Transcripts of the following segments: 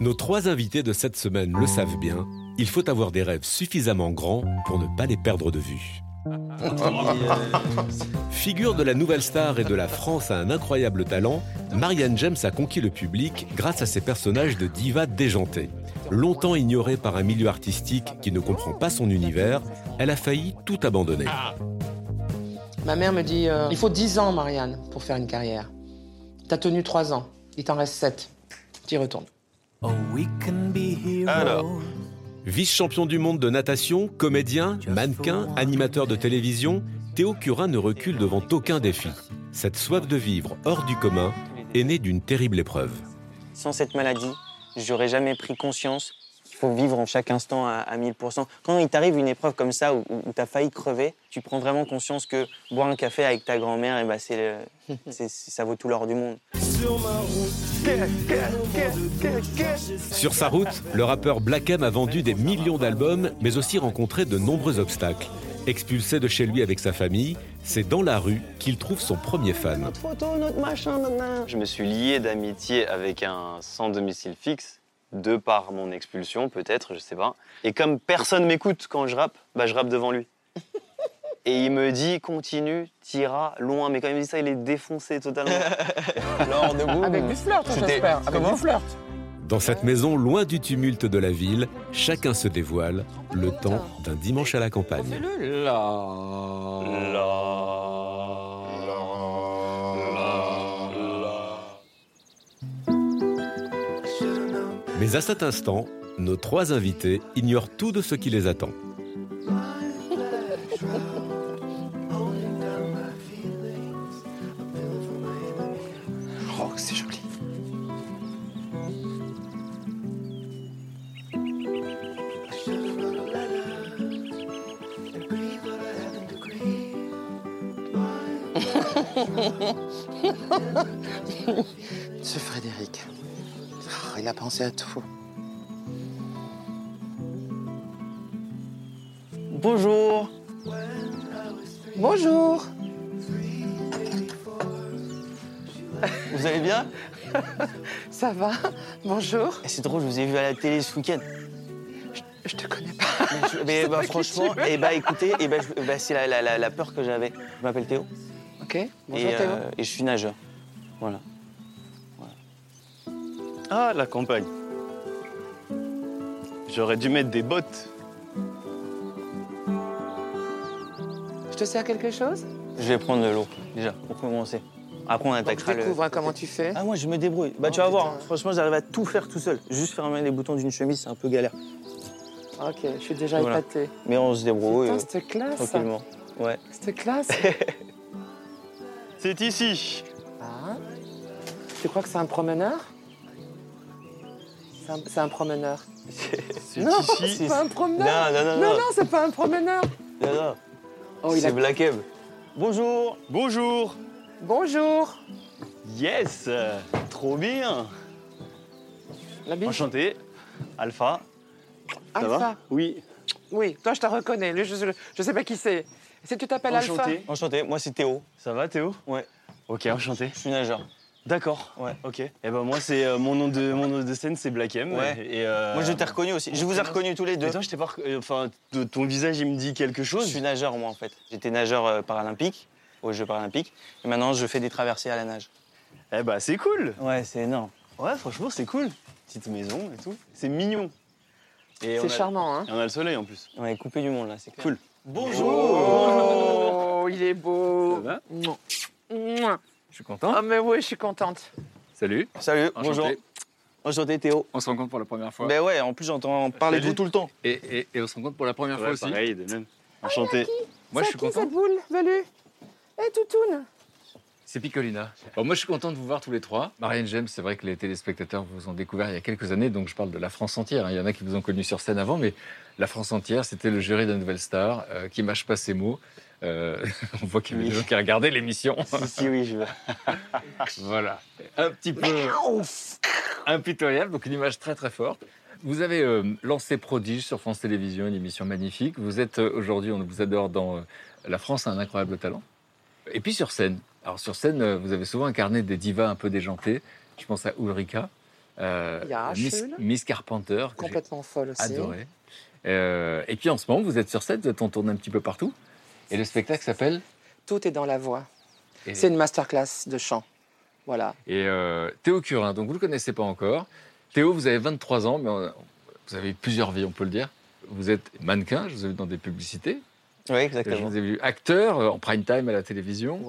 Nos trois invités de cette semaine le savent bien, il faut avoir des rêves suffisamment grands pour ne pas les perdre de vue. Figure de la nouvelle star et de la France à un incroyable talent, Marianne James a conquis le public grâce à ses personnages de diva déjantée. Longtemps ignorée par un milieu artistique qui ne comprend pas son univers, elle a failli tout abandonner. Ma mère me dit euh, il faut 10 ans, Marianne, pour faire une carrière. T'as tenu 3 ans, il t'en reste 7. T'y retournes. Alors, Vice-champion du monde de natation, comédien, mannequin, animateur de télévision, Théo Curin ne recule devant aucun défi. Cette soif de vivre hors du commun est née d'une terrible épreuve. sans cette maladie, j'aurais jamais pris conscience faut vivre en chaque instant à, à 1000%. Quand il t'arrive une épreuve comme ça où, où tu as failli crever, tu prends vraiment conscience que boire un café avec ta grand-mère, eh ben, c'est le- c'est- c'est- ça vaut tout l'or du monde. Sur sa route, le rappeur Black M a vendu des millions d'albums, mais aussi rencontré de nombreux obstacles. Expulsé de chez lui avec sa famille, c'est dans la rue qu'il trouve son premier fan. Je me suis lié d'amitié avec un sans domicile fixe, de par mon expulsion peut-être, je sais pas. Et comme personne m'écoute quand je rappe, bah je rappe devant lui. Et il me dit continue, t'iras loin. Mais quand il me dit ça, il est défoncé totalement. Alors debout. Avec du flirt, j'espère. Avec Comment du flirt. Dans cette maison loin du tumulte de la ville, chacun se dévoile, le temps d'un dimanche à la campagne. Mais à cet instant, nos trois invités ignorent tout de ce qui les attend. Oh, c'est joli. Ce Frédéric. Il a pensé à tout. Bonjour Bonjour. Vous allez bien? Ça va Bonjour. Eh, C'est drôle, je vous ai vu à la télé ce week-end. Je te connais pas. Mais, je- mais, bah, pas franchement, es. eh bah, écoutez, eh bah, bah, c'est la, la- la- la peur que j'avais. Je m'appelle Théo. Ok. Bonjour et, Théo. euh, et je suis nageur. Voilà. Ah, la campagne. J'aurais dû mettre des bottes. Je te sers quelque chose? Je vais prendre de l'eau, déjà, pour commencer. Après, on attaquera le. découvre hein, comment tu fais. Ah, moi, je me débrouille. Bah, Oh, tu vas voir, putain. hein. franchement, j'arrive à tout faire tout seul. Juste fermer les boutons d'une chemise, c'est un peu galère. Ok, je suis déjà Voilà. épatée. Mais on se débrouille Putain, euh, c'était classe. tranquillement. Ouais. C'était classe. C'est ici. Ah. Tu crois que c'est un promeneur? C'est un, promeneur. Non, c'est pas un promeneur. Non, non, non, non, non. non, c'est pas un promeneur. Non, non. Oh, il c'est a... Black M. Bonjour. Bonjour. Bonjour. Yes. Trop bien. La bise. Enchanté. Alpha. Ça Alpha. va Oui. Oui, toi, je te reconnais. Lui, je, je, je sais pas qui c'est. Si tu t'appelles Alpha. Enchanté. Enchanté, moi, c'est Théo. Ça va Théo? Ouais. Ok, enchanté. Je suis nageur. D'accord. Ouais. Ok. Et ben moi c'est euh, mon nom de mon nom de scène c'est Black M. Ouais. Et euh, Moi, je t'ai reconnu aussi. Je vous ai reconnus tous les deux. Mais toi je t'ai pas rec- euh, enfin ton visage il me dit quelque Je chose. suis nageur, moi, en fait. J'étais nageur euh, paralympique, aux Jeux paralympiques. Et maintenant, je fais des traversées à la nage. Eh bah c'est cool. Ouais, c'est énorme. Ouais franchement c'est cool. Petite maison et tout. C'est mignon. Et on C'est a- charmant, hein Et on a le soleil en plus. On est coupé du monde, là, c'est clair. Cool. Oh, il est beau. Ça va? Mouah. Mouah. Je suis content. Ah, mais oui, je suis contente. Salut. Salut, Enchanté. bonjour. Enchanté Théo. On se rencontre pour la première fois. Ben ouais, en plus j'entends parler de vous tout le temps. Et, et- et on se rencontre pour la première fois aussi. pareil, de même. Enchanté. Moi, je suis content. boule velue Eh, toutoune C'est Piccolina. Bon, moi, je suis content de vous voir tous les trois. Marianne James, c'est vrai que les téléspectateurs vous ont découvert il y a quelques années, donc je parle de la France entière. hein. Il y en a qui vous ont connu sur scène avant, mais la France entière, c'était le jury de Nouvelle Star euh, qui mâche pas ses mots. Euh, on voit qu'il y avait des gens qui regardaient l'émission. si, si, oui, je veux. voilà. Un petit peu impitoyable, donc une image très très forte. Vous avez euh, lancé Prodige sur France Télévisions, une émission magnifique. Vous êtes euh, aujourd'hui, on vous adore dans euh, La France a un incroyable talent. Et puis sur scène. Alors sur scène, euh, vous avez souvent incarné des divas un peu déjantées. Je pense à Ulrika, euh, Miss. Miss Carpenter, Complètement folle aussi. adoré. Euh, et puis en ce moment, vous êtes sur scène, vous êtes en tournée un petit peu partout. Et le spectacle s'appelle Tout est dans la voix. Et- C'est une masterclass de chant. Voilà. Et euh, Théo Curin, donc vous ne le connaissez pas encore. Théo, vous avez 23 ans, mais euh, vous avez plusieurs vies, on peut le dire. Vous êtes mannequin, je vous ai vu dans des publicités. Oui, Je exactement. vous ai vu acteur euh, en prime time à la télévision,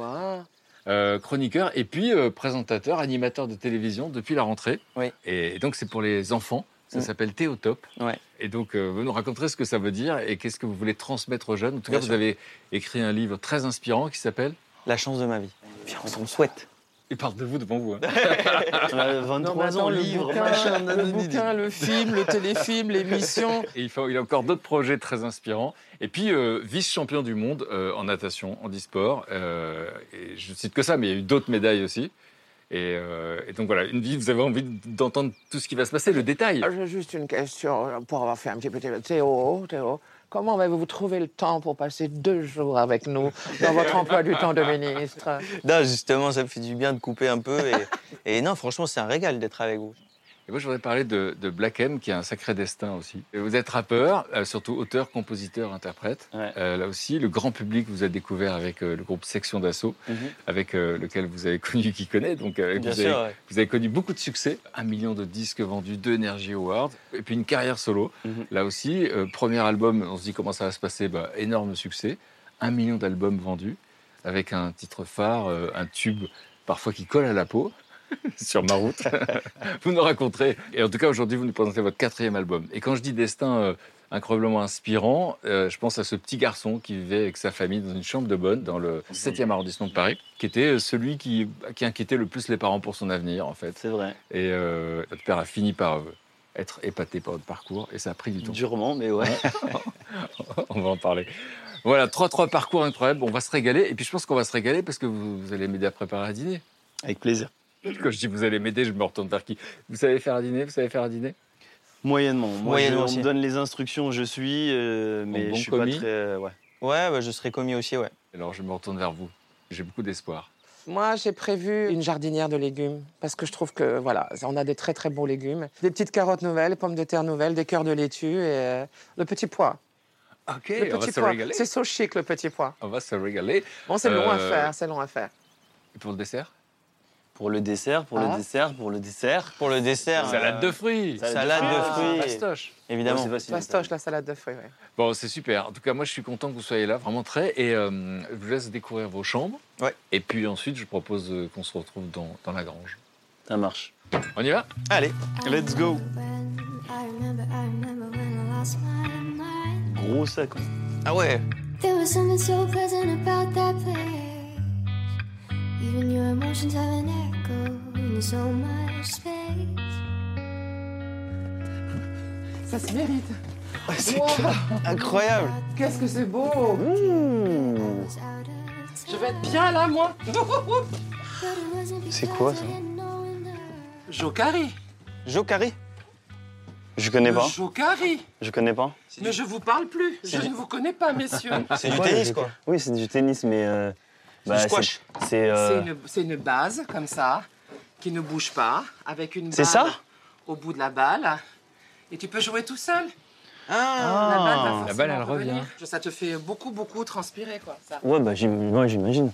euh, chroniqueur et puis euh, présentateur, animateur de télévision depuis la rentrée. Oui. Et, donc c'est pour les enfants. Ça Mm. s'appelle Théotop. Ouais. Et donc, euh, vous nous raconterez ce que ça veut dire et qu'est-ce que vous voulez transmettre aux jeunes. En tout Bien cas, vous sûr. avez écrit un livre très inspirant qui s'appelle La chance de ma vie. Viens, on s'en souhaite. Il parle de vous devant vous. hein. On a 23 ans, le livre, bouquin, machin, le, bouquin, le film, le téléfilm, l'émission. Il, faut, il a encore d'autres projets très inspirants. Et puis, euh, vice-champion du monde euh, en natation, en e-sport. Euh, et je ne cite que ça, mais il y a eu d'autres médailles aussi. Et, euh, et donc voilà, une vie, vous avez envie d'entendre tout ce qui va se passer, le détail. J'ai juste une question pour avoir fait un petit peu de Théo. Théo, comment avez-vous trouvé le temps pour passer deux jours avec nous dans votre emploi du temps de ministre? Non, justement, ça me fait du bien de couper un peu. Et, et non, franchement, c'est un régal d'être avec vous. Et moi, je voudrais parler de, de Black M, qui a un sacré destin aussi. Et Vous êtes rappeur, euh, surtout auteur, compositeur, interprète. Ouais. Euh, là aussi, le grand public vous a découvert avec euh, le groupe Section d'Assaut, Mhm. avec lequel vous avez connu qui connaît. Donc, vous, sûr, avez, ouais. vous avez connu beaucoup de succès. Un million de disques vendus, deux Energy Awards, et puis une carrière solo. Mhm. Là aussi, premier album, on se dit comment ça va se passer bah, Énorme succès. Un million d'albums vendus, avec un titre phare, un tube parfois qui colle à la peau. sur ma route. vous nous raconterez. Et en tout cas, aujourd'hui, vous nous présentez votre quatrième album. Et quand je dis destin euh, incroyablement inspirant, euh, je pense à ce petit garçon qui vivait avec sa famille dans une chambre de bonne dans le 7e arrondissement de Paris, qui était euh, celui qui, qui inquiétait le plus les parents pour son avenir, en fait. C'est vrai. Et euh, notre père a fini par euh, être épaté par votre parcours, et ça a pris du temps. Durement, mais ouais. on va en parler. Voilà, trois, trois parcours incroyables. On va se régaler. Et puis, je pense qu'on va se régaler parce que vous, vous allez m'aider à préparer à dîner. Avec plaisir. Quand je dis vous allez m'aider, je me retourne vers qui? Vous savez faire à dîner? Vous savez faire dîner? Moyennement. Moi, Moyennement je- on me donne les instructions, je suis, euh, mais bon je suis commis pas très. euh, ouais. Ouais, bah, je serais commis aussi, ouais. Alors, je me retourne vers vous. J'ai beaucoup d'espoir. Moi, j'ai prévu une jardinière de légumes parce que je trouve que voilà, on a des très très beaux légumes, des petites carottes nouvelles, pommes de terre nouvelles, des cœurs de laitue et euh, le petit pois. Ok, le on va petit se pois. régaler. C'est so chic le petit pois. On va se régaler. Bon, c'est long à faire, c'est long à faire. Et pour le dessert? Pour le dessert, pour Ah. le dessert, pour le dessert. Pour le dessert. Salade euh, de fruits Salade de fruits. Pastoche Évidemment. Ouais, c'est facile. Fastoche, la salade de fruits. ouais. Bon, c'est super. En tout cas, moi, je suis content que vous soyez là, vraiment très. Et euh, je vous laisse découvrir vos chambres. Ouais. Et puis ensuite, je propose euh, qu'on se retrouve dans, dans la grange. Ça marche. On y va? Allez. Let's go. I remember, I remember when I lost my mind. Gros sac. hein. Ah ouais. There was something so pleasant about that place. Even your emotions have an echo in so much space. Ça se mérite. C'est Wow, incroyable. Qu'est-ce que c'est beau Mmh. Of Je vais être bien là, moi. C'est quoi, ça. Jokari. Jokari. Je connais pas. Jokari. Je connais pas. Mais je vous parle plus. Je ne vous connais pas, messieurs. C'est du tennis, quoi. Oui, c'est du tennis, mais. euh, C'est du squash. c'est- euh, C'est une, base comme ça, qui ne bouge pas, avec une C'est balle ça au bout de la balle. Et tu peux jouer tout seul. Ah. La balle, va Ah. La balle, elle revenir. revient. Ça te fait beaucoup, beaucoup transpirer, quoi. Ça. Ouais, bah j'imagine.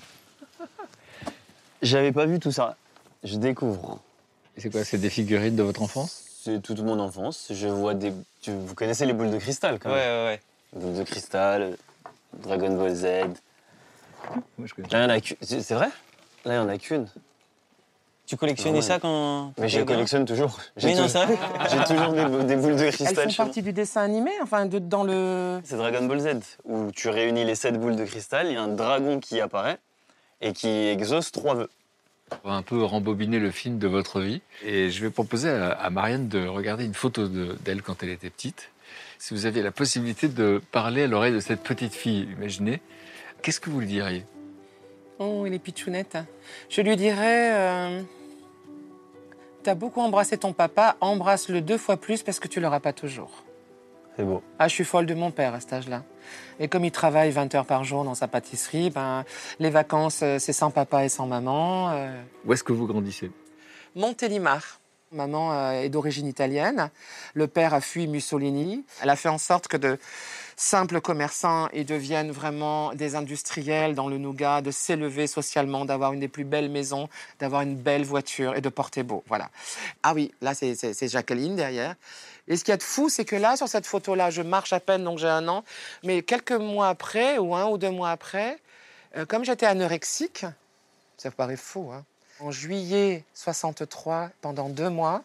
J'avais pas vu tout ça. Je découvre. Et c'est quoi C'est des figurines de votre enfance? C'est toute mon enfance. Je vois des. tu- Vous connaissez les boules de cristal quand Ouais, même ouais, ouais. Boules de cristal, Dragon Ball Z. Moi, je connais. Là, il y en a qu'une. C'est vrai? Là, il y en a qu'une. Tu collectionnais Ouais. ça quand. Mais je collectionne toujours. J'ai Mais non, ça. J'ai toujours des, des boules de Elles cristal font chez moi. partie du dessin animé, enfin, de, dans le. C'est Dragon Ball Z, où tu réunis les 7 boules de cristal, il y a un dragon qui apparaît et qui exauce trois vœux. On va un peu rembobiner le film de votre vie. Et je vais proposer à, à Marianne de regarder une photo de- d'elle quand elle était petite. Si vous aviez la possibilité de parler à l'oreille de cette petite fille, imaginez, qu'est-ce que vous lui diriez? Oh, il est pitchounette. Je lui dirais euh, T'as beaucoup embrassé ton papa, embrasse-le deux fois plus parce que tu l'auras pas toujours. C'est beau. Ah, je suis folle de mon père à cet âge-là. Et comme il travaille 20 heures par jour dans sa pâtisserie, ben, les vacances, euh, c'est sans papa et sans maman. euh. Où est-ce que vous grandissez? Montélimar. Maman euh, est d'origine italienne. Le père a fui Mussolini. Elle a fait en sorte que de simples commerçants ils deviennent vraiment des industriels dans le nougat, de s'élever socialement, d'avoir une des plus belles maisons, d'avoir une belle voiture et de porter beau. Voilà. Ah oui, là c'est Jacqueline derrière. Et ce qu'il y a de fou, c'est que là, sur cette photo-là, je marche à peine, donc j'ai un an, mais quelques mois après, ou un ou deux mois après, euh, comme j'étais anorexique, ça paraît fou, hein, en juillet 63, pendant deux mois,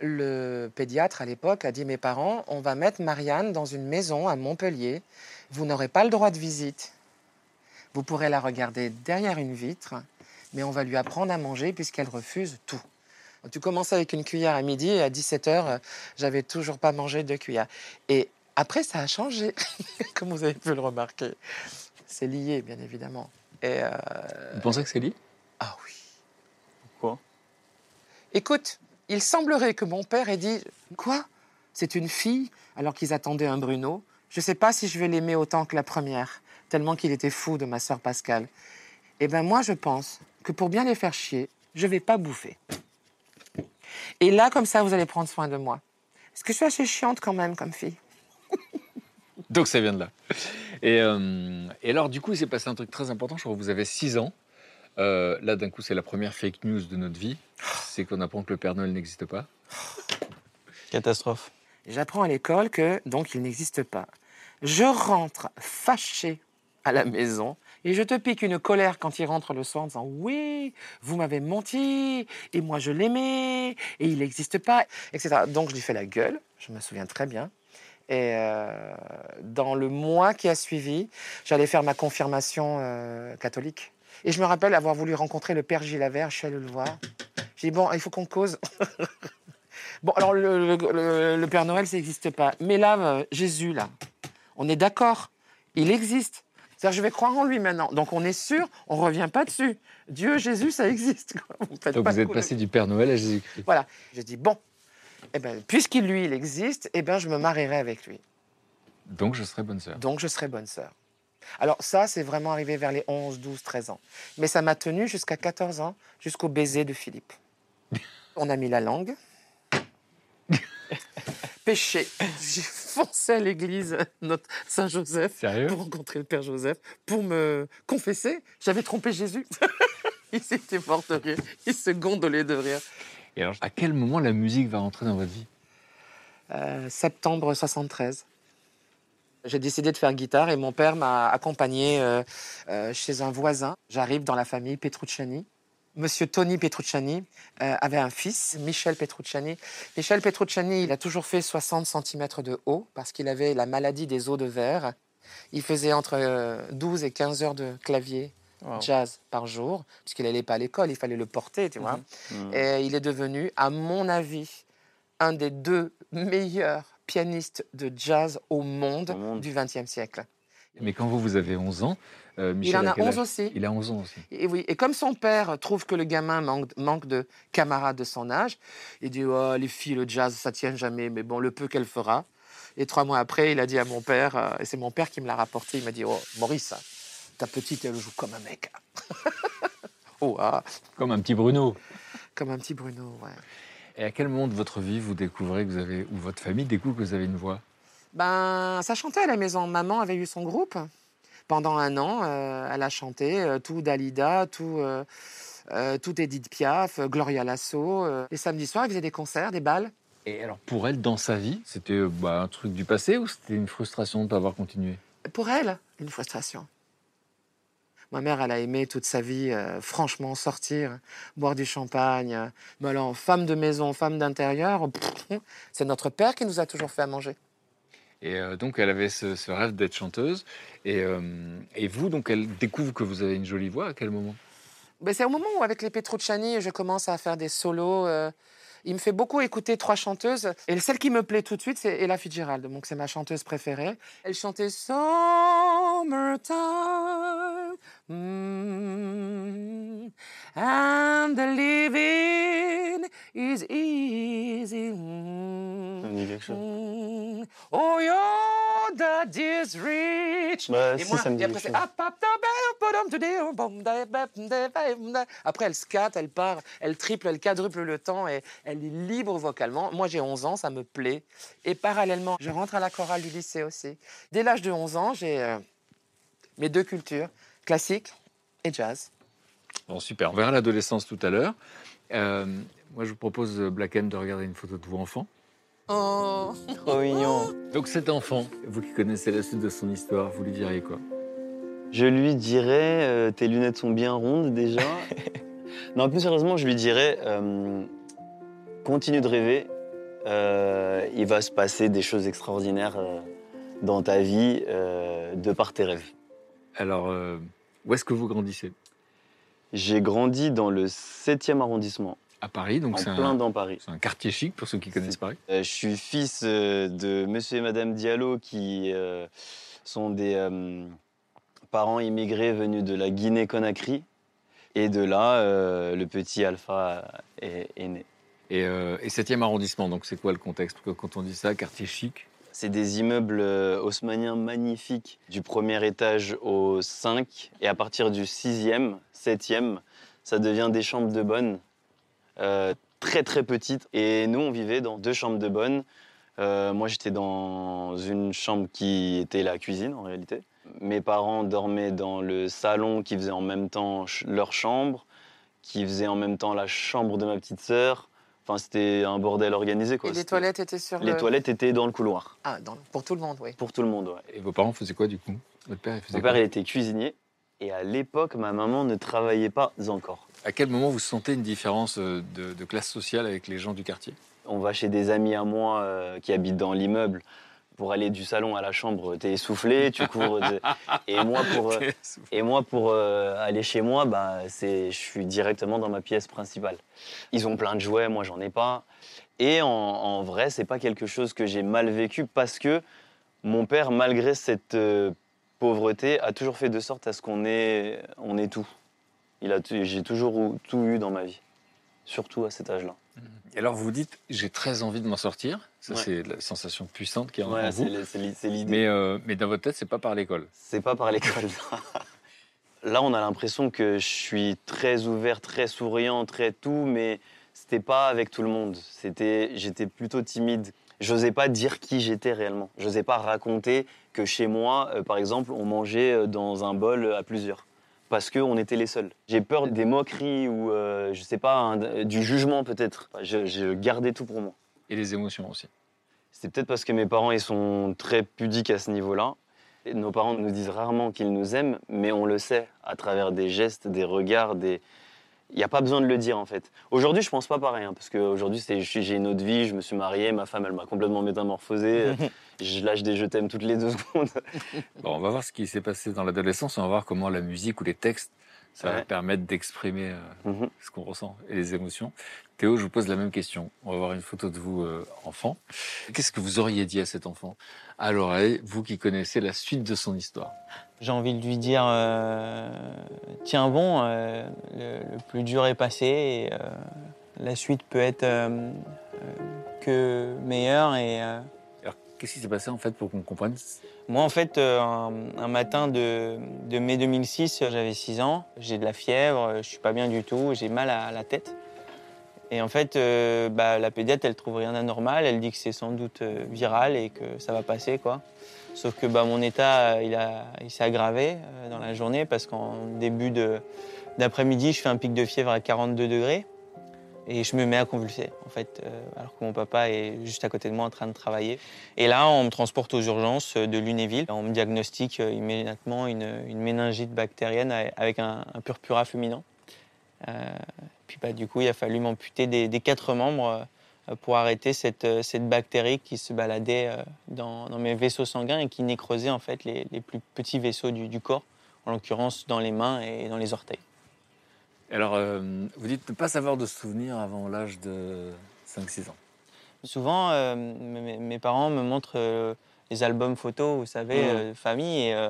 le pédiatre à l'époque a dit mes parents, on va mettre Marianne dans une maison à Montpellier. Vous n'aurez pas le droit de visite. Vous pourrez la regarder derrière une vitre, mais on va lui apprendre à manger puisqu'elle refuse tout. Tu commences avec une cuillère à midi et à 17h, j'avais toujours pas mangé de cuillère. Et après, ça a changé, comme vous avez pu le remarquer. C'est lié, bien évidemment. Et euh, Vous pensez que c'est lié? Ah oui. Pourquoi? Écoute, il semblerait que mon père ait dit Quoi? C'est une fille alors qu'ils attendaient un Bruno. Je ne sais pas si je vais l'aimer autant que la première, tellement qu'il était fou de ma sœur Pascal. Eh bien, moi, je pense que pour bien les faire chier, je vais pas bouffer. Et là, comme ça, vous allez prendre soin de moi. Est-ce que je suis assez chiante quand même comme fille Donc ça vient de là. Et, euh, et alors, du coup, il s'est passé un truc très important. Je crois que vous avez 6 ans. Euh, là, d'un coup, c'est la première fake news de notre vie. C'est qu'on apprend que le Père Noël n'existe pas. Catastrophe. J'apprends à l'école que donc il n'existe pas. Je rentre fâché à la maison et je te pique une colère quand il rentre le soir en disant oui, vous m'avez menti et moi je l'aimais et il n'existe pas, etc. Donc je lui fais la gueule, je me souviens très bien. Et euh, dans le mois qui a suivi, j'allais faire ma confirmation euh, catholique. Et je me rappelle avoir voulu rencontrer le père Gilavert, je suis allé le voir. J'ai dit, bon, il faut qu'on cause. Bon, alors le, le- le- le Père Noël, ça n'existe pas. Mais là, euh, Jésus, là, on est d'accord, il existe. C'est-à-dire, je vais croire en lui maintenant. Donc, on est sûr, on ne revient pas dessus. Dieu, Jésus, ça existe. Vous Donc pas vous êtes passé de- du Père Noël à Jésus-Christ. Voilà. J'ai dit, bon, eh ben, puisqu'il, lui, il existe, eh ben, je me marierai avec lui. Donc je serai bonne sœur. Donc, je serai bonne sœur. Alors, ça, c'est vraiment arrivé vers les 11, 12, 13 ans. Mais ça m'a tenu jusqu'à 14 ans, jusqu'au baiser de Philippe. On a mis la langue. Péché. J'ai foncé à l'église notre Saint-Joseph pour rencontrer le Père Joseph, pour me confesser. J'avais trompé Jésus. Il s'était mort de rire. Il se gondolait de rire. Et alors, à quel moment la musique va rentrer dans votre vie? Euh, septembre 73. J'ai décidé de faire guitare et mon père m'a accompagné euh, euh, chez un voisin. J'arrive dans la famille Petrucciani. Monsieur Tony Petrucciani euh, avait un fils, Michel Petrucciani. Michel Petrucciani, il a toujours fait 60 cm de haut parce qu'il avait la maladie des os de verre. Il faisait entre euh, 12 et 15 heures de clavier Wow. jazz par jour, puisqu'il n'allait pas à l'école, il fallait le porter, tu vois. Mhm. Et il est devenu, à mon avis, un des deux meilleurs pianistes de jazz au monde, Au monde. du XXe siècle. Mais quand vous, vous avez 11 ans, euh, Michel il en a quel 11 âge aussi. Il a 11 ans aussi. Et, oui. et comme son père trouve que le gamin manque, manque de camarades de son âge, il dit oh, les filles, le jazz, ça tient jamais, mais bon, le peu qu'elle fera. Et trois mois après, il a dit à mon père, euh, et c'est mon père qui me l'a rapporté, il m'a dit oh, Maurice, ta petite, elle joue comme un mec. oh, ah, Comme un petit Bruno. comme un petit Bruno, ouais. Et à quel moment de votre vie vous découvrez que vous avez, ou votre famille découvre que vous avez une voix? Ben, ça chantait à la maison. Maman avait eu son groupe. Pendant un an, euh, elle a chanté euh, tout Dalida, tout, euh, tout Edith Piaf, Gloria Lasso. Les samedis soirs, elle faisait des concerts, des balles. Et alors, pour elle, dans sa vie, c'était bah, un truc du passé ou c'était une frustration de ne pas avoir continué? Pour elle, une frustration. Ma mère, elle a aimé toute sa vie, euh, franchement, sortir, boire du champagne. euh. Mais alors, femme de maison, femme d'intérieur, c'est notre père qui nous a toujours fait à manger. Et euh, donc, elle avait ce, ce rêve d'être chanteuse. Et, euh, et vous, donc, elle découvre que vous avez une jolie voix. À quel moment? Ben, c'est au moment où, avec les Petrucciani, je commence à faire des solos. Il me fait beaucoup écouter trois chanteuses. Et celle qui me plaît tout de suite, c'est Ella Fitzgerald. Donc, c'est ma chanteuse préférée. Elle chantait Summertime. mm, and the living is easy. mm, Ça me dit quelque chose. mm, oh, your daddy's rich. Bah, Et si, moi, ça me et dit après, c'est. Après, elle scatte, elle part, elle triple, elle quadruple le temps et elle est libre vocalement. Moi, j'ai 11 ans, ça me plaît. Et parallèlement, je rentre à la chorale du lycée aussi. Dès l'âge de 11 ans, j'ai euh, mes deux cultures, classique et jazz. Bon, super. On verra l'adolescence tout à l'heure. Euh, moi, je vous propose, euh, Black M, de regarder une photo de vous enfant. Oh. Trop mignon. Donc, cet enfant, vous qui connaissez la suite de son histoire, vous lui diriez quoi? Je lui dirais, euh, tes lunettes sont bien rondes déjà. non, plus sérieusement, je lui dirais, euh, continue de rêver. Euh, il va se passer des choses extraordinaires euh, dans ta vie euh, de par tes rêves. Alors, euh, où est-ce que vous grandissez? J'ai grandi dans le 7e arrondissement, À Paris, donc en c'est plein un, dans Paris. c'est un quartier chic pour ceux qui connaissent Paris. Euh, je suis fils euh, de monsieur et madame Diallo qui euh, sont des euh, parents immigrés venus de la Guinée-Conakry. Et de là, le petit Alpha est, est né. Et, et 7e arrondissement, donc c'est quoi le contexte? Quand on dit ça, quartier chic, C'est des immeubles haussmanniens magnifiques, du premier étage au 5. Et à partir du 6e, 7e, ça devient des chambres de bonne, euh, très très petites. Et nous, on vivait dans deux chambres de bonne. Euh, moi, j'étais dans une chambre qui était la cuisine en réalité. Mes parents dormaient dans le salon qui faisait en même temps ch- leur chambre, qui faisait en même temps la chambre de ma petite sœur. Enfin, c'était un bordel organisé. Quoi. Et les toilettes étaient sur Les le... toilettes étaient dans le couloir, Ah, dans- pour tout le monde, oui. pour tout le monde. Ouais. et vos parents faisaient quoi du coup? Votre père, il faisait Mon père, quoi? il était cuisinier. Et à l'époque, ma maman ne travaillait pas encore. À quel moment vous sentez une différence euh, de, de classe sociale avec les gens du quartier? On va chez des amis à moi euh, qui habitent dans l'immeuble. Pour aller du salon à la chambre, t'es essoufflé, tu cours. de- Et moi, pour, euh, et moi, pour euh, aller chez moi, bah, je suis directement dans ma pièce principale. Ils ont plein de jouets, moi, j'en ai pas. Et en, en vrai, c'est pas quelque chose que j'ai mal vécu parce que mon père, malgré cette pauvreté, a toujours fait de sorte à ce qu'on ait, on ait tout. Il a, j'ai toujours tout eu dans ma vie, surtout à cet âge-là. Et alors vous dites, j'ai très envie de m'en sortir. Ça, Ouais. c'est la sensation puissante qui est en Ouais, vous. c'est l'i- c'est l'idée. Mais, euh, mais dans votre tête, c'est pas par l'école. C'est pas par l'école. Là, on a l'impression que je suis très ouvert, très souriant, très tout, mais c'était pas avec tout le monde. C'était, j'étais plutôt timide. J'osais pas dire qui j'étais réellement. J'osais pas raconter que chez moi, euh, par exemple, on mangeait euh, dans un bol à plusieurs. Parce qu'on était les seuls. J'ai peur des moqueries ou, euh, je sais pas, un- du jugement peut-être. Je, je gardais tout pour moi. Et les émotions aussi. C'est peut-être parce que mes parents ils sont très pudiques à ce niveau-là. Nos parents nous disent rarement qu'ils nous aiment, mais on le sait à travers des gestes, des regards, des. Il n'y a pas besoin de le dire en fait. Aujourd'hui, je pense pas pareil, hein, parce qu'aujourd'hui, j'ai une autre vie, je me suis marié, ma femme, elle m'a complètement métamorphosé. je lâche des je t'aime toutes les deux secondes. Bon, on va voir ce qui s'est passé dans l'adolescence. On va voir comment la musique ou les textes, ça va Ouais. permettre d'exprimer euh, Mhm. ce qu'on ressent et les émotions. Théo, je vous pose la même question. On va voir une photo de vous, euh, enfant. Qu'est-ce que vous auriez dit à cet enfant? À l'oreille, vous qui connaissez la suite de son histoire J'ai envie de lui dire euh, tiens bon, euh, le, le plus dur est passé et la suite peut être que meilleure. Et Alors, qu'est-ce qui s'est passé en fait pour qu'on comprenne? Moi, en fait, un, un matin de, de mai 2006, j'avais 6 ans, j'ai de la fièvre, je suis pas bien du tout, j'ai mal à la tête. Et en fait, euh, bah, la pédiatre, elle trouve rien d'anormal, elle dit que c'est sans doute euh, viral et que ça va passer, quoi. Sauf que bah, mon état, euh, il, s'est aggravé dans la journée parce qu'en début d'après-midi, je fais un pic de fièvre à 42 degrés. Et je me mets à convulser, en fait, alors que mon papa est juste à côté de moi en train de travailler. Et là, on me transporte aux urgences de Lunéville. On me diagnostique immédiatement une, une méningite bactérienne avec un, un purpura fulminant. Euh, puis bah, du coup, il a fallu m'amputer des, des quatre membres euh, pour arrêter cette, euh, cette bactérie qui se baladait dans, dans mes vaisseaux sanguins et qui nécrosait en fait les, les plus petits vaisseaux du, du corps, en l'occurrence dans les mains et dans les orteils. Alors, euh, vous dites ne pas savoir de souvenirs avant l'âge de 5-6 ans. Souvent, euh, mes, parents me montrent euh, les albums photos, vous savez, de famille, et,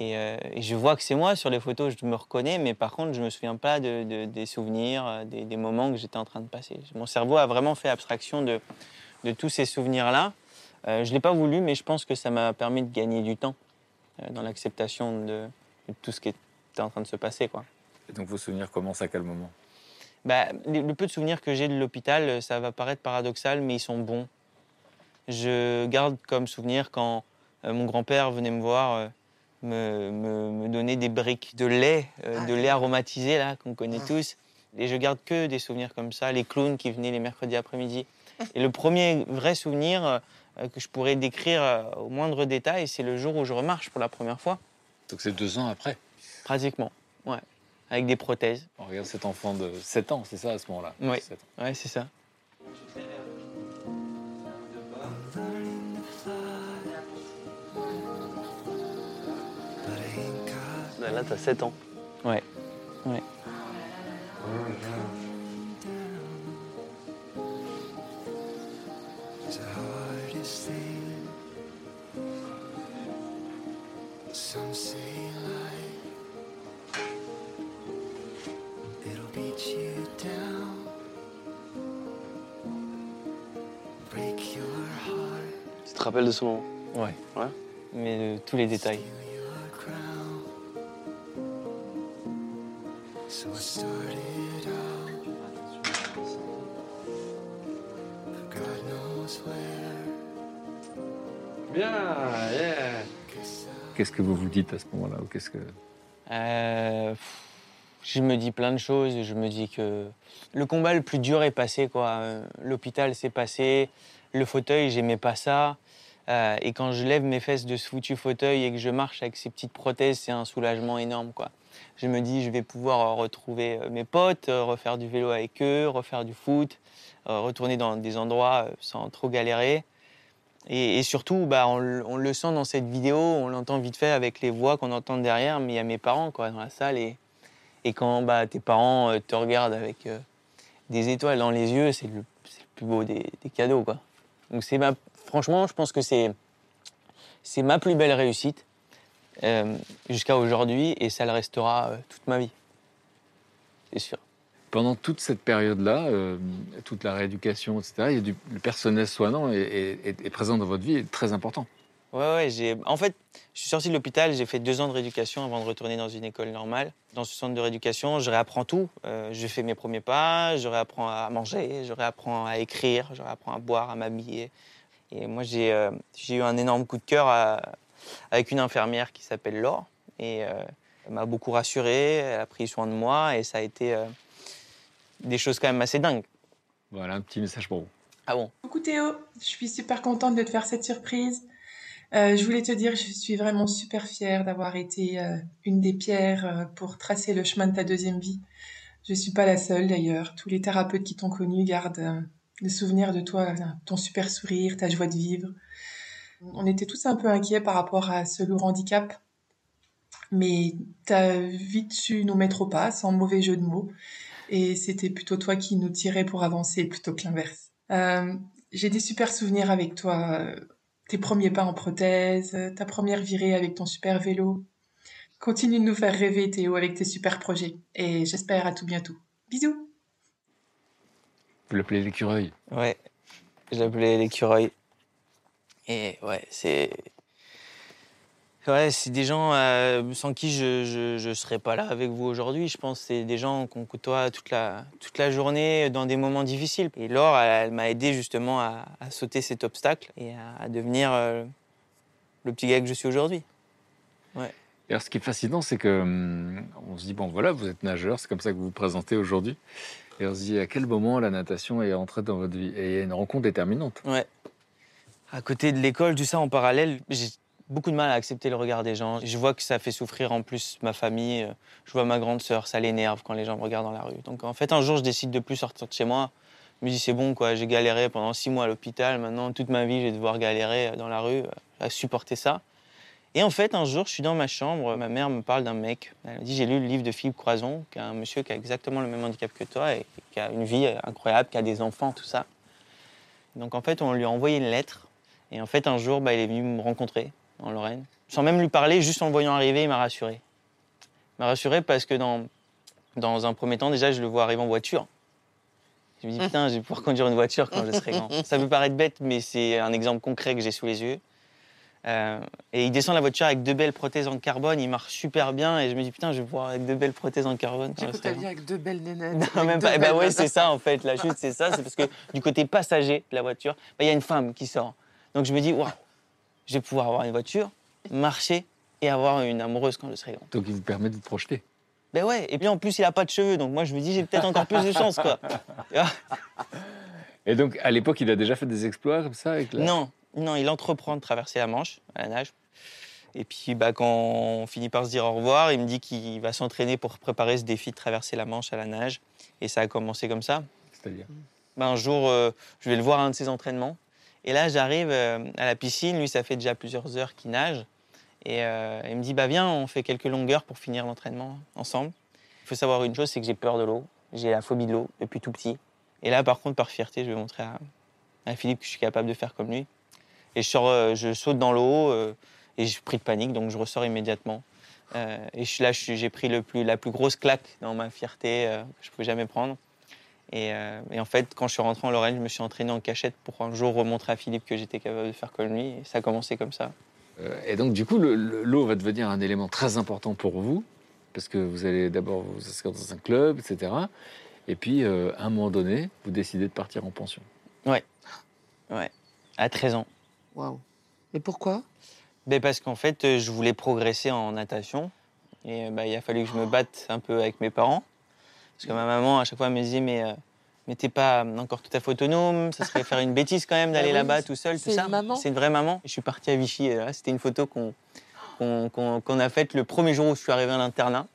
et, euh, et je vois que c'est moi sur les photos, je me reconnais, mais par contre, je me souviens pas de, de- des souvenirs, euh, des, des moments que j'étais en train de passer. Mon cerveau a vraiment fait abstraction de, de tous ces souvenirs-là. Euh, je l'ai pas voulu, mais je pense que ça m'a permis de gagner du temps euh, dans l'acceptation de, de tout ce qui était en train de se passer, quoi. Et donc vos souvenirs commencent à quel moment? Bah, le peu de souvenirs que j'ai de l'hôpital, ça va paraître paradoxal, mais ils sont bons. Je garde comme souvenir quand euh, mon grand-père venait me voir, me, me- me donner des briques de lait, euh, de lait aromatisé, là, qu'on connaît tous. Et je garde que des souvenirs comme ça, les clowns qui venaient les mercredis après-midi. Et le premier vrai souvenir euh, que je pourrais décrire euh, au moindre détail, c'est le jour où je remarche pour la première fois, Donc c'est deux ans après. pratiquement, ouais, avec des prothèses. On regarde cet enfant de 7 ans, c'est ça à ce moment-là? Oui. 7 ans. Ouais, c'est ça. Bah, Là, t'as 7 ans. Ouais, ouais. Tu te rappelles de ce moment? Ouais. Ouais. Mais de tous les détails. Yeah. Qu'est-ce que vous vous dites à ce moment-là ou qu'est-ce que... Euh, je me dis plein de choses. Je me dis que le combat le plus dur est passé. quoi. Euh, L'hôpital s'est passé. Le fauteuil, j'aimais pas ça. Euh, et quand je lève mes fesses de ce foutu fauteuil et que je marche avec ces petites prothèses, c'est un soulagement énorme. quoi. Je me dis, je vais pouvoir retrouver mes potes, refaire du vélo avec eux, refaire du foot, retourner dans des endroits sans trop galérer. Et, surtout, bah, on, le- sent dans cette vidéo, on l'entend vite fait avec les voix qu'on entend derrière, mais il y a mes parents dans la salle. Et, quand bah, tes parents euh, te regardent avec euh, des étoiles dans les yeux, c'est le, plus beau des, cadeaux. Quoi. Donc c'est ma, franchement, je pense que c'est, ma plus belle réussite euh, jusqu'à aujourd'hui, et ça le restera toute ma vie. C'est sûr. Pendant toute cette période-là, euh, toute la rééducation, etc., le personnel soignant est, présent dans votre vie est très important. Ouais, ouais, j'ai... En fait, je suis sorti de l'hôpital, j'ai fait deux ans de rééducation avant de retourner dans une école normale. Dans ce centre de rééducation, je réapprends tout. Euh, je fais mes premiers pas, je réapprends à manger, je réapprends à écrire, je réapprends à boire, à m'habiller. Et moi, j'ai, euh, eu un énorme coup de cœur avec une infirmière qui s'appelle Laure. Et elle m'a beaucoup rassuré, elle a pris soin de moi et ça a été des choses quand même assez dingues. Voilà un petit message pour vous. Ah bon? Coucou Théo, je suis super contente de te faire cette surprise. Euh, je voulais te dire, je suis vraiment super fière d'avoir été euh, une des pierres euh, pour tracer le chemin de ta deuxième vie. Je suis pas la seule d'ailleurs. Tous les thérapeutes qui t'ont connu gardent euh, le souvenir de toi, ton super sourire, ta joie de vivre. On était tous un peu inquiets par rapport à ce lourd handicap, mais t'as vite su nous mettre au pas, sans mauvais jeu de mots, et c'était plutôt toi qui nous tirais pour avancer plutôt que l'inverse. Euh, j'ai des super souvenirs avec toi. euh, Tes premiers pas en prothèse, euh, ta première virée avec ton super vélo. Continue de nous faire rêver, Théo, avec tes super projets. Et j'espère à tout bientôt. Bisous Vous l'appelez l'écureuil. Ouais, je l'appelais l'écureuil. Et ouais, c'est. Ouais, c'est des gens euh, sans qui je ne je, serais pas là avec vous aujourd'hui. Je pense que c'est des gens qu'on côtoie toute la, toute la journée dans des moments difficiles. Et Laure, elle, elle m'a aidé justement à, à sauter cet obstacle et à, à devenir euh, le petit gars que je suis aujourd'hui. Et alors, ce qui est fascinant, c'est que hum, on se dit bon, voilà, vous êtes nageur, c'est comme ça que vous vous présentez aujourd'hui. Et on se dit à quel moment la natation est entrée dans votre vie? Et il y a une rencontre déterminante. Ouais. À côté de l'école, tout ça en parallèle, j'ai beaucoup de mal à accepter le regard des gens. Je vois que ça fait souffrir en plus ma famille. Euh, Je vois ma grande sœur, ça l'énerve quand les gens me regardent dans la rue. Donc en fait, un jour, je décide de plus sortir de chez moi. Je me dis, c'est bon, quoi. J'ai galéré pendant six mois à l'hôpital. Maintenant, toute ma vie, je vais devoir galérer dans la rue, euh, à supporter ça. Et en fait, un jour, je suis dans ma chambre. Ma mère me parle d'un mec. Elle me dit, j'ai lu le livre de Philippe Croison, qui est un monsieur qui a exactement le même handicap que toi et qui a une vie incroyable, qui a des enfants, tout ça. Donc en fait, on lui a envoyé une lettre. Et en fait, un jour, bah, il est venu me rencontrer en Lorraine. Sans même lui parler, juste en le voyant arriver, il m'a rassuré. Il m'a rassuré parce que dans, dans un premier temps, déjà, je le vois arriver en voiture. Je me dis, putain, je vais pouvoir conduire une voiture quand je serai grand. Ça peut paraître bête, mais c'est un exemple concret que j'ai sous les yeux. Euh, et il descend de la voiture avec deux belles prothèses en carbone, il marche super bien, et je me dis, putain, je vais pouvoir avec deux belles prothèses en carbone. ta grand. vie avec deux belles nénettes. Non, même pas. Eh ben ouais, c'est ça en fait. La chute, c'est ça. C'est parce que du côté passager de la voiture, bah, il y a une femme qui sort. Donc je me dis, waouh, je vais pouvoir avoir une voiture, marcher et avoir une amoureuse quand je serai grand. Donc il vous permet de vous projeter. Ben ouais. Et puis en plus, il a pas de cheveux, donc moi je me dis, j'ai peut-être encore plus de chance, quoi. Et donc à l'époque, il a déjà fait des exploits comme ça avec la... Non, non, il entreprend de traverser la Manche à la nage. Et puis bah, quand on finit par se dire au revoir, il me dit qu'il va s'entraîner pour préparer ce défi de traverser la Manche à la nage. Et ça a commencé comme ça. C'est-à-dire Ben, un jour, euh, je vais le voir à un de ses entraînements. Et là, j'arrive euh, à la piscine. Lui, ça fait déjà plusieurs heures qu'il nage. Et euh, il me dit, bah viens, on fait quelques longueurs pour finir l'entraînement ensemble. Il faut savoir une chose, c'est que j'ai peur de l'eau. J'ai la phobie de l'eau depuis tout petit. Et là, par contre, par fierté, je vais montrer à, Philippe que je suis capable de faire comme lui. Et je, euh, je saute dans l'eau et j'ai pris de panique, donc je ressors immédiatement. Et je suis là, je suis- j'ai pris la plus grosse claque dans ma fierté que je pouvais jamais prendre. Et, euh, et en fait, quand je suis rentré en Lorraine, je me suis entraîné en cachette pour un jour remontrer à Philippe que j'étais capable de faire comme lui. Et ça a commencé comme ça. Euh, Et donc du coup, le- le- l'eau va devenir un élément très important pour vous, parce que vous allez d'abord vous inscrire dans un club, etc. Et puis, euh, à un moment donné, vous décidez de partir en pension. À 13 ans. Waouh. Et pourquoi? Ben parce qu'en fait, je voulais progresser en natation. Et ben, il a fallu que je me batte un peu avec mes parents. Parce que ma maman, à chaque fois, me disait Mais, euh, mais t'es pas encore tout à fait autonome, ça serait faire une bêtise quand même d'aller Ah oui, là-bas tout seul, tout c'est ça. une maman. C'est une vraie maman. Je suis parti à Vichy. et là, C'était une photo qu'on qu'on qu'on- qu'on a faite le premier jour où je suis arrivé à l'internat.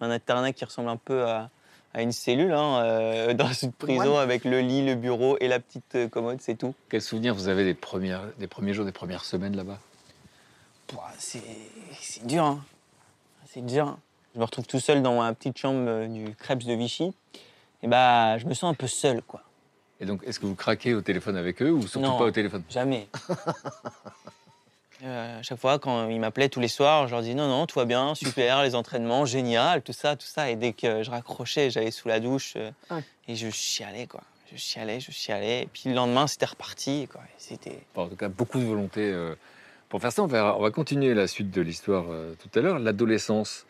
Un internat qui ressemble un peu à, à une cellule, hein, euh, dans une prison Ouais. avec le lit, le bureau et la petite euh, commode, c'est tout. Quel souvenir vous avez des, premières, des premiers jours, des premières semaines là-bas? C'est dur, hein. C'est dur. Je me retrouve tout seul dans ma petite chambre euh, du Crêpes de Vichy. Et bah, je me sens un peu seul, quoi. Et donc, est-ce que vous craquez au téléphone avec eux ou surtout Non. pas au téléphone? Jamais. Euh, à chaque fois, quand ils m'appelaient tous les soirs, je leur dis non, non, tout va bien, super, les entraînements, génial, tout ça, tout ça. Et dès que je raccrochais, j'allais sous la douche euh, Ouais. et je chialais, quoi. Je chialais, je chialais. Et puis le lendemain, c'était reparti, quoi. C'était. Bon, En tout cas, beaucoup de volonté euh, pour faire ça. On va, on va continuer la suite de l'histoire euh, tout à l'heure. L'adolescence,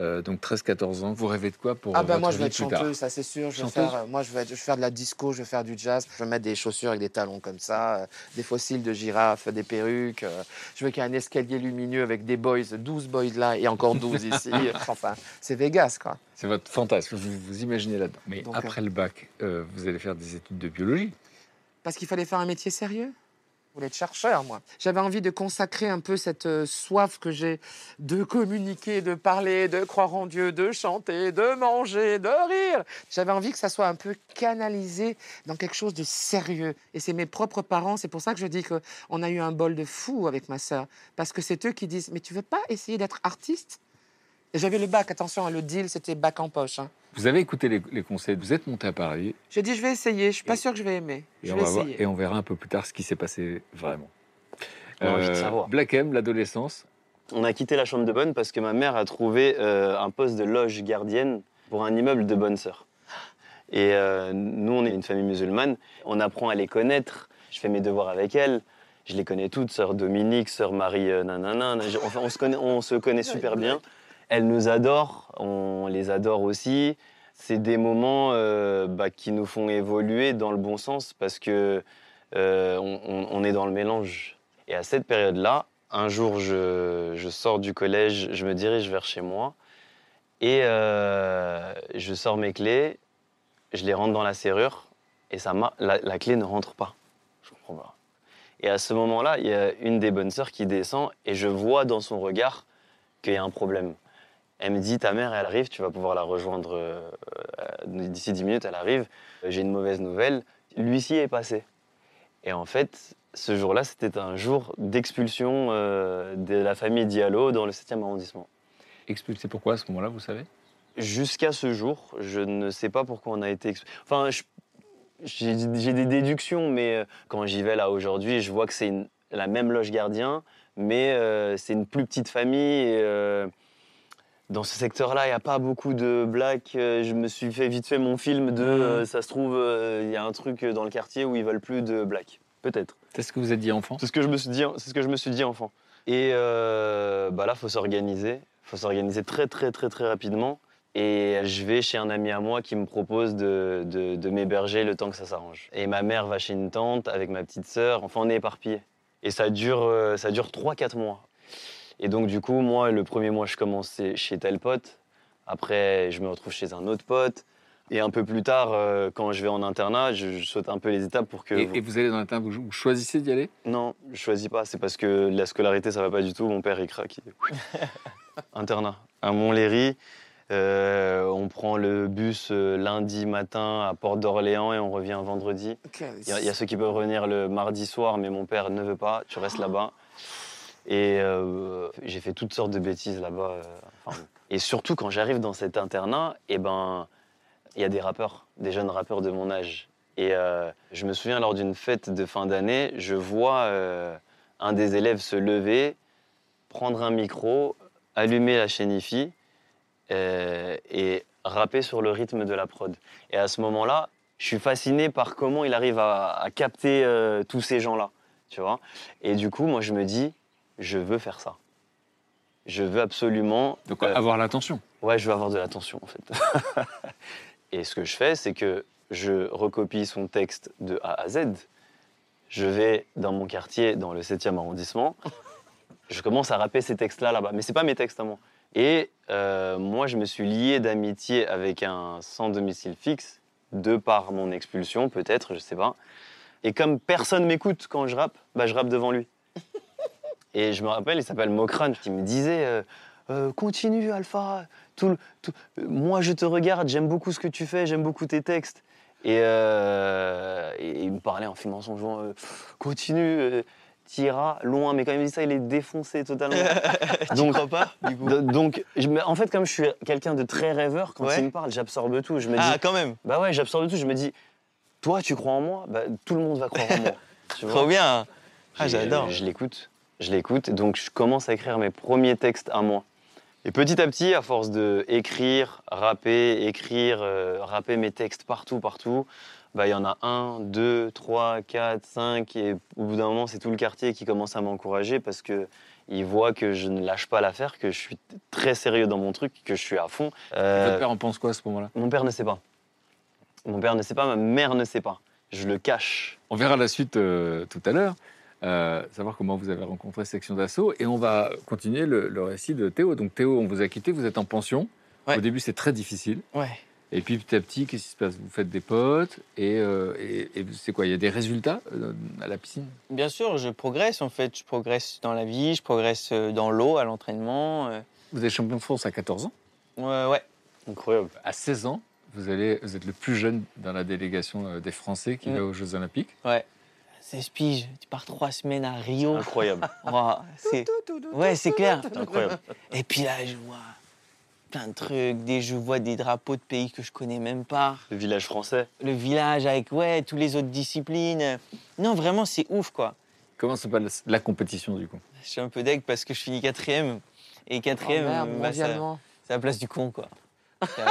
euh, donc 13-14 ans. Vous rêvez de quoi pour Ah ben votre moi je vais être chanteuse, ça c'est sûr. Je vais faire, euh, moi je vais, être- je vais faire de la disco, je vais faire du jazz. Je vais mettre des chaussures avec des talons comme ça, euh, des fossiles de girafe, des perruques. euh, je veux qu'il y ait un escalier lumineux avec des boys, 12 boys là et encore 12 ici. Enfin, c'est Vegas quoi. C'est votre fantasme, vous vous imaginez là-dedans. Mais Donc, après le bac, vous allez faire des études de biologie. Parce qu'il fallait faire un métier sérieux? Voulais être chercheur, moi. J'avais envie de consacrer un peu cette euh, soif que j'ai de communiquer, de parler, de croire en Dieu, de chanter, de manger, de rire. J'avais envie que ça soit un peu canalisé dans quelque chose de sérieux. Et c'est mes propres parents, c'est pour ça que je dis qu'on a eu un bol de fou avec ma sœur. Parce que c'est eux qui disent, mais tu veux pas essayer d'être artiste? J'avais le bac, attention, hein, le deal, c'était bac en poche. hein. Vous avez écouté les, les conseils, vous êtes monté à Paris J'ai dit, je vais essayer, je suis pas Et- sûre que je vais aimer. et Je on, vais va voir- essayer. et on verra un peu plus tard ce qui s'est passé vraiment. On de savoir. Black M, l'adolescence. On a quitté la chambre de bonne parce que ma mère a trouvé euh, un poste de loge gardienne pour un immeuble de bonne sœur. Et euh, nous, on est une famille musulmane. On apprend à les connaître. Je fais mes devoirs avec elles. Je les connais toutes, sœur Dominique, sœur Marie, euh, nanana. Enfin, on se connaît, on se connaît super bien. Elles nous adorent, on les adore aussi. C'est des moments euh, bah, qui nous font évoluer dans le bon sens parce que euh, on, est dans le mélange. Et à cette période-là, un jour, je, sors du collège, je me dirige vers chez moi et euh, je sors mes clés je les rentre dans la serrure et la clé ne rentre pas. Je comprends pas. Et à ce moment-là, il y a une des bonnes sœurs qui descend et je vois dans son regard qu'il y a un problème. Elle me dit Ta mère, elle arrive, tu vas pouvoir la rejoindre euh, euh, d'ici 10 minutes, elle arrive. J'ai une mauvaise nouvelle. L'huissier est passé. Et en fait, ce jour-là, c'était un jour d'expulsion euh, de la famille Diallo dans le 7e arrondissement. Expulsé pourquoi à ce moment-là, vous savez? Jusqu'à ce jour, je ne sais pas pourquoi on a été expulsé. Enfin, j'ai des déductions, mais euh, quand j'y vais là aujourd'hui, je vois que c'est la même loge gardien, mais euh, c'est une plus petite famille. Et, euh, dans ce secteur-là, il n'y a pas beaucoup de blacks. Euh, Je me suis fait vite fait mon film de euh, ça se trouve, euh, il y a un truc dans le quartier où ils veulent plus de blacks. Peut-être. C'est ce que vous êtes dit enfant C'est ce que je me suis dit, c'est ce que je me suis dit enfant. Et euh, bah là, faut s'organiser. faut s'organiser très, très, très, très rapidement. Et je vais chez un ami à moi qui me propose de, de- de m'héberger le temps que ça s'arrange. Et ma mère va chez une tante avec ma petite sœur. Enfin, on est éparpillés. Et ça dure, ça dure 3-4 mois. Et donc, du coup, moi, le premier mois, je commence chez tel pote. Après, je me retrouve chez un autre pote. Et un peu plus tard, euh, quand je vais en internat, je, je saute un peu les étapes pour que. et, et vous allez dans l'internet, vous, vous choisissez d'y aller? Non, je choisis pas. C'est parce que la scolarité, ça va pas du tout. Mon père, il craque. il- Internat. À Montlhéry, euh, on prend le bus euh, lundi matin à Porte d'Orléans et on revient vendredi. Il y, a- il y a ceux qui peuvent revenir le mardi soir, mais mon père ne veut pas. Tu restes là-bas. Et euh, j'ai fait toutes sortes de bêtises là-bas. euh, et surtout, quand j'arrive dans cet internat, eh ben, il y a des rappeurs, des jeunes rappeurs de mon âge. Et euh, je me souviens, lors d'une fête de fin d'année, je vois un des élèves se lever, prendre un micro, allumer la chaîne IFI et rapper sur le rythme de la prod. Et à ce moment-là, je suis fasciné par comment il arrive à, à capter tous ces gens-là, tu vois. Et du coup, moi, je me dis, je veux faire ça. Je veux absolument... Donc euh, avoir l'attention. Ouais, je veux avoir de l'attention en fait. et ce que je fais, c'est que je recopie son texte de A à Z. Je vais dans mon quartier, dans le 7e arrondissement. Je commence à rapper ces textes-là là-bas. Mais c'est pas mes textes à moi. Et euh, moi, je me suis lié d'amitié avec un sans domicile fixe, de par mon expulsion, peut-être, je sais pas. Et comme personne m'écoute quand je rappe, bah, je rappe devant lui. Et je me rappelle, il s'appelle Mokran, qui me disait euh, Euh, Continue, Alpha. Tout, le- tout- euh, moi, je te regarde, j'aime beaucoup ce que tu fais, j'aime beaucoup tes textes. Et, euh, et il me parlait en fumant son joint euh, Continue, t'iras loin. Mais quand il me dit ça, il est défoncé totalement. donc, crois pas du coup do- donc je en fait, comme je suis quelqu'un de très rêveur, quand Ouais. il me parle, j'absorbe tout. Je me dis Ah, quand même Bah ouais, j'absorbe tout. Je me dis Toi, tu crois en moi? Bah, Tout le monde va croire en moi. Tu vois? Trop bien Ah, j'adore. Je l'écoute. Je l'écoute. Donc, je commence à écrire mes premiers textes à moi. Et petit à petit, à force de écrire, rapper, écrire, euh, rapper mes textes partout, partout, bah, il y en a un, deux, trois, quatre, cinq. Et au bout d'un moment, c'est tout le quartier qui commence à m'encourager parce que il voit que je ne lâche pas l'affaire, que je suis très sérieux dans mon truc, que je suis à fond. Euh, Votre père en pense quoi à ce moment-là? mon père ne sait pas. Mon père ne sait pas, ma mère ne sait pas. Je le cache. On verra la suite euh, tout à l'heure, euh, savoir comment vous avez rencontré Section d'Assaut. Et on va continuer le, le récit de Théo. Donc Théo, on vous a quitté, vous êtes en pension. Ouais. Au début, c'est très difficile. Ouais. Et puis petit à petit, qu'est-ce qui se passe? Vous faites des potes et, euh, et- et c'est quoi? Il y a des résultats euh, à la piscine? Bien sûr, je progresse en fait. Je progresse dans la vie, je progresse dans l'eau, à l'entraînement. euh. Vous êtes champion de France à 14 ans? Ouais, ouais. Incroyable. À 16 ans, vous, allez, vous êtes le plus jeune dans la délégation des Français qui Mm. va aux Jeux Olympiques. 16 piges, tu pars trois semaines à Rio. Incroyable. C'est... Ouais, c'est clair. Incroyable. Et puis là, je vois plein de trucs, des, je vois des drapeaux de pays que je connais même pas. Le village français. Le village avec, ouais, tous les autres disciplines. Non, vraiment, c'est ouf, quoi. Comment se passe la compétition du coup? Je suis un peu deg parce que je finis quatrième. Et Oh quatrième, merde, bah, c'est la place du con, quoi. C'est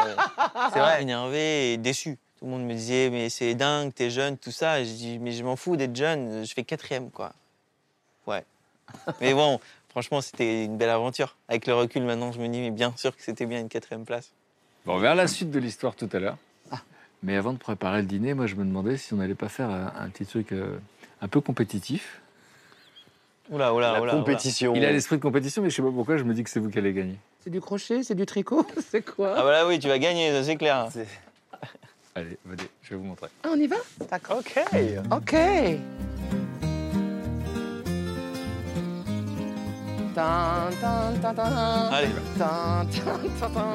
c'est vrai, énervé et déçu. Tout le monde me disait, mais c'est dingue, t'es jeune, tout ça. Et je dis, mais je m'en fous d'être jeune, je fais quatrième, quoi. Ouais. Mais bon, franchement, c'était une belle aventure. Avec le recul, maintenant, je me dis, mais bien sûr que c'était bien une quatrième place. Bon, on verra la suite de l'histoire tout à l'heure. Mais avant de préparer le dîner, moi je me demandais si on n'allait pas faire un, un petit truc euh, un peu compétitif. Oula, oula, la oula. compétition. Il a l'esprit de compétition, mais je sais pas pourquoi je me dis que c'est vous qui allez gagner. C'est du crochet, c'est du tricot, c'est quoi? Ah, bah là, oui, tu vas gagner, ça c'est clair. Allez, venez, je vais vous montrer. Ah, on y va? D'accord. Ok. Ok. Tan, tan, tan, tan. Allez.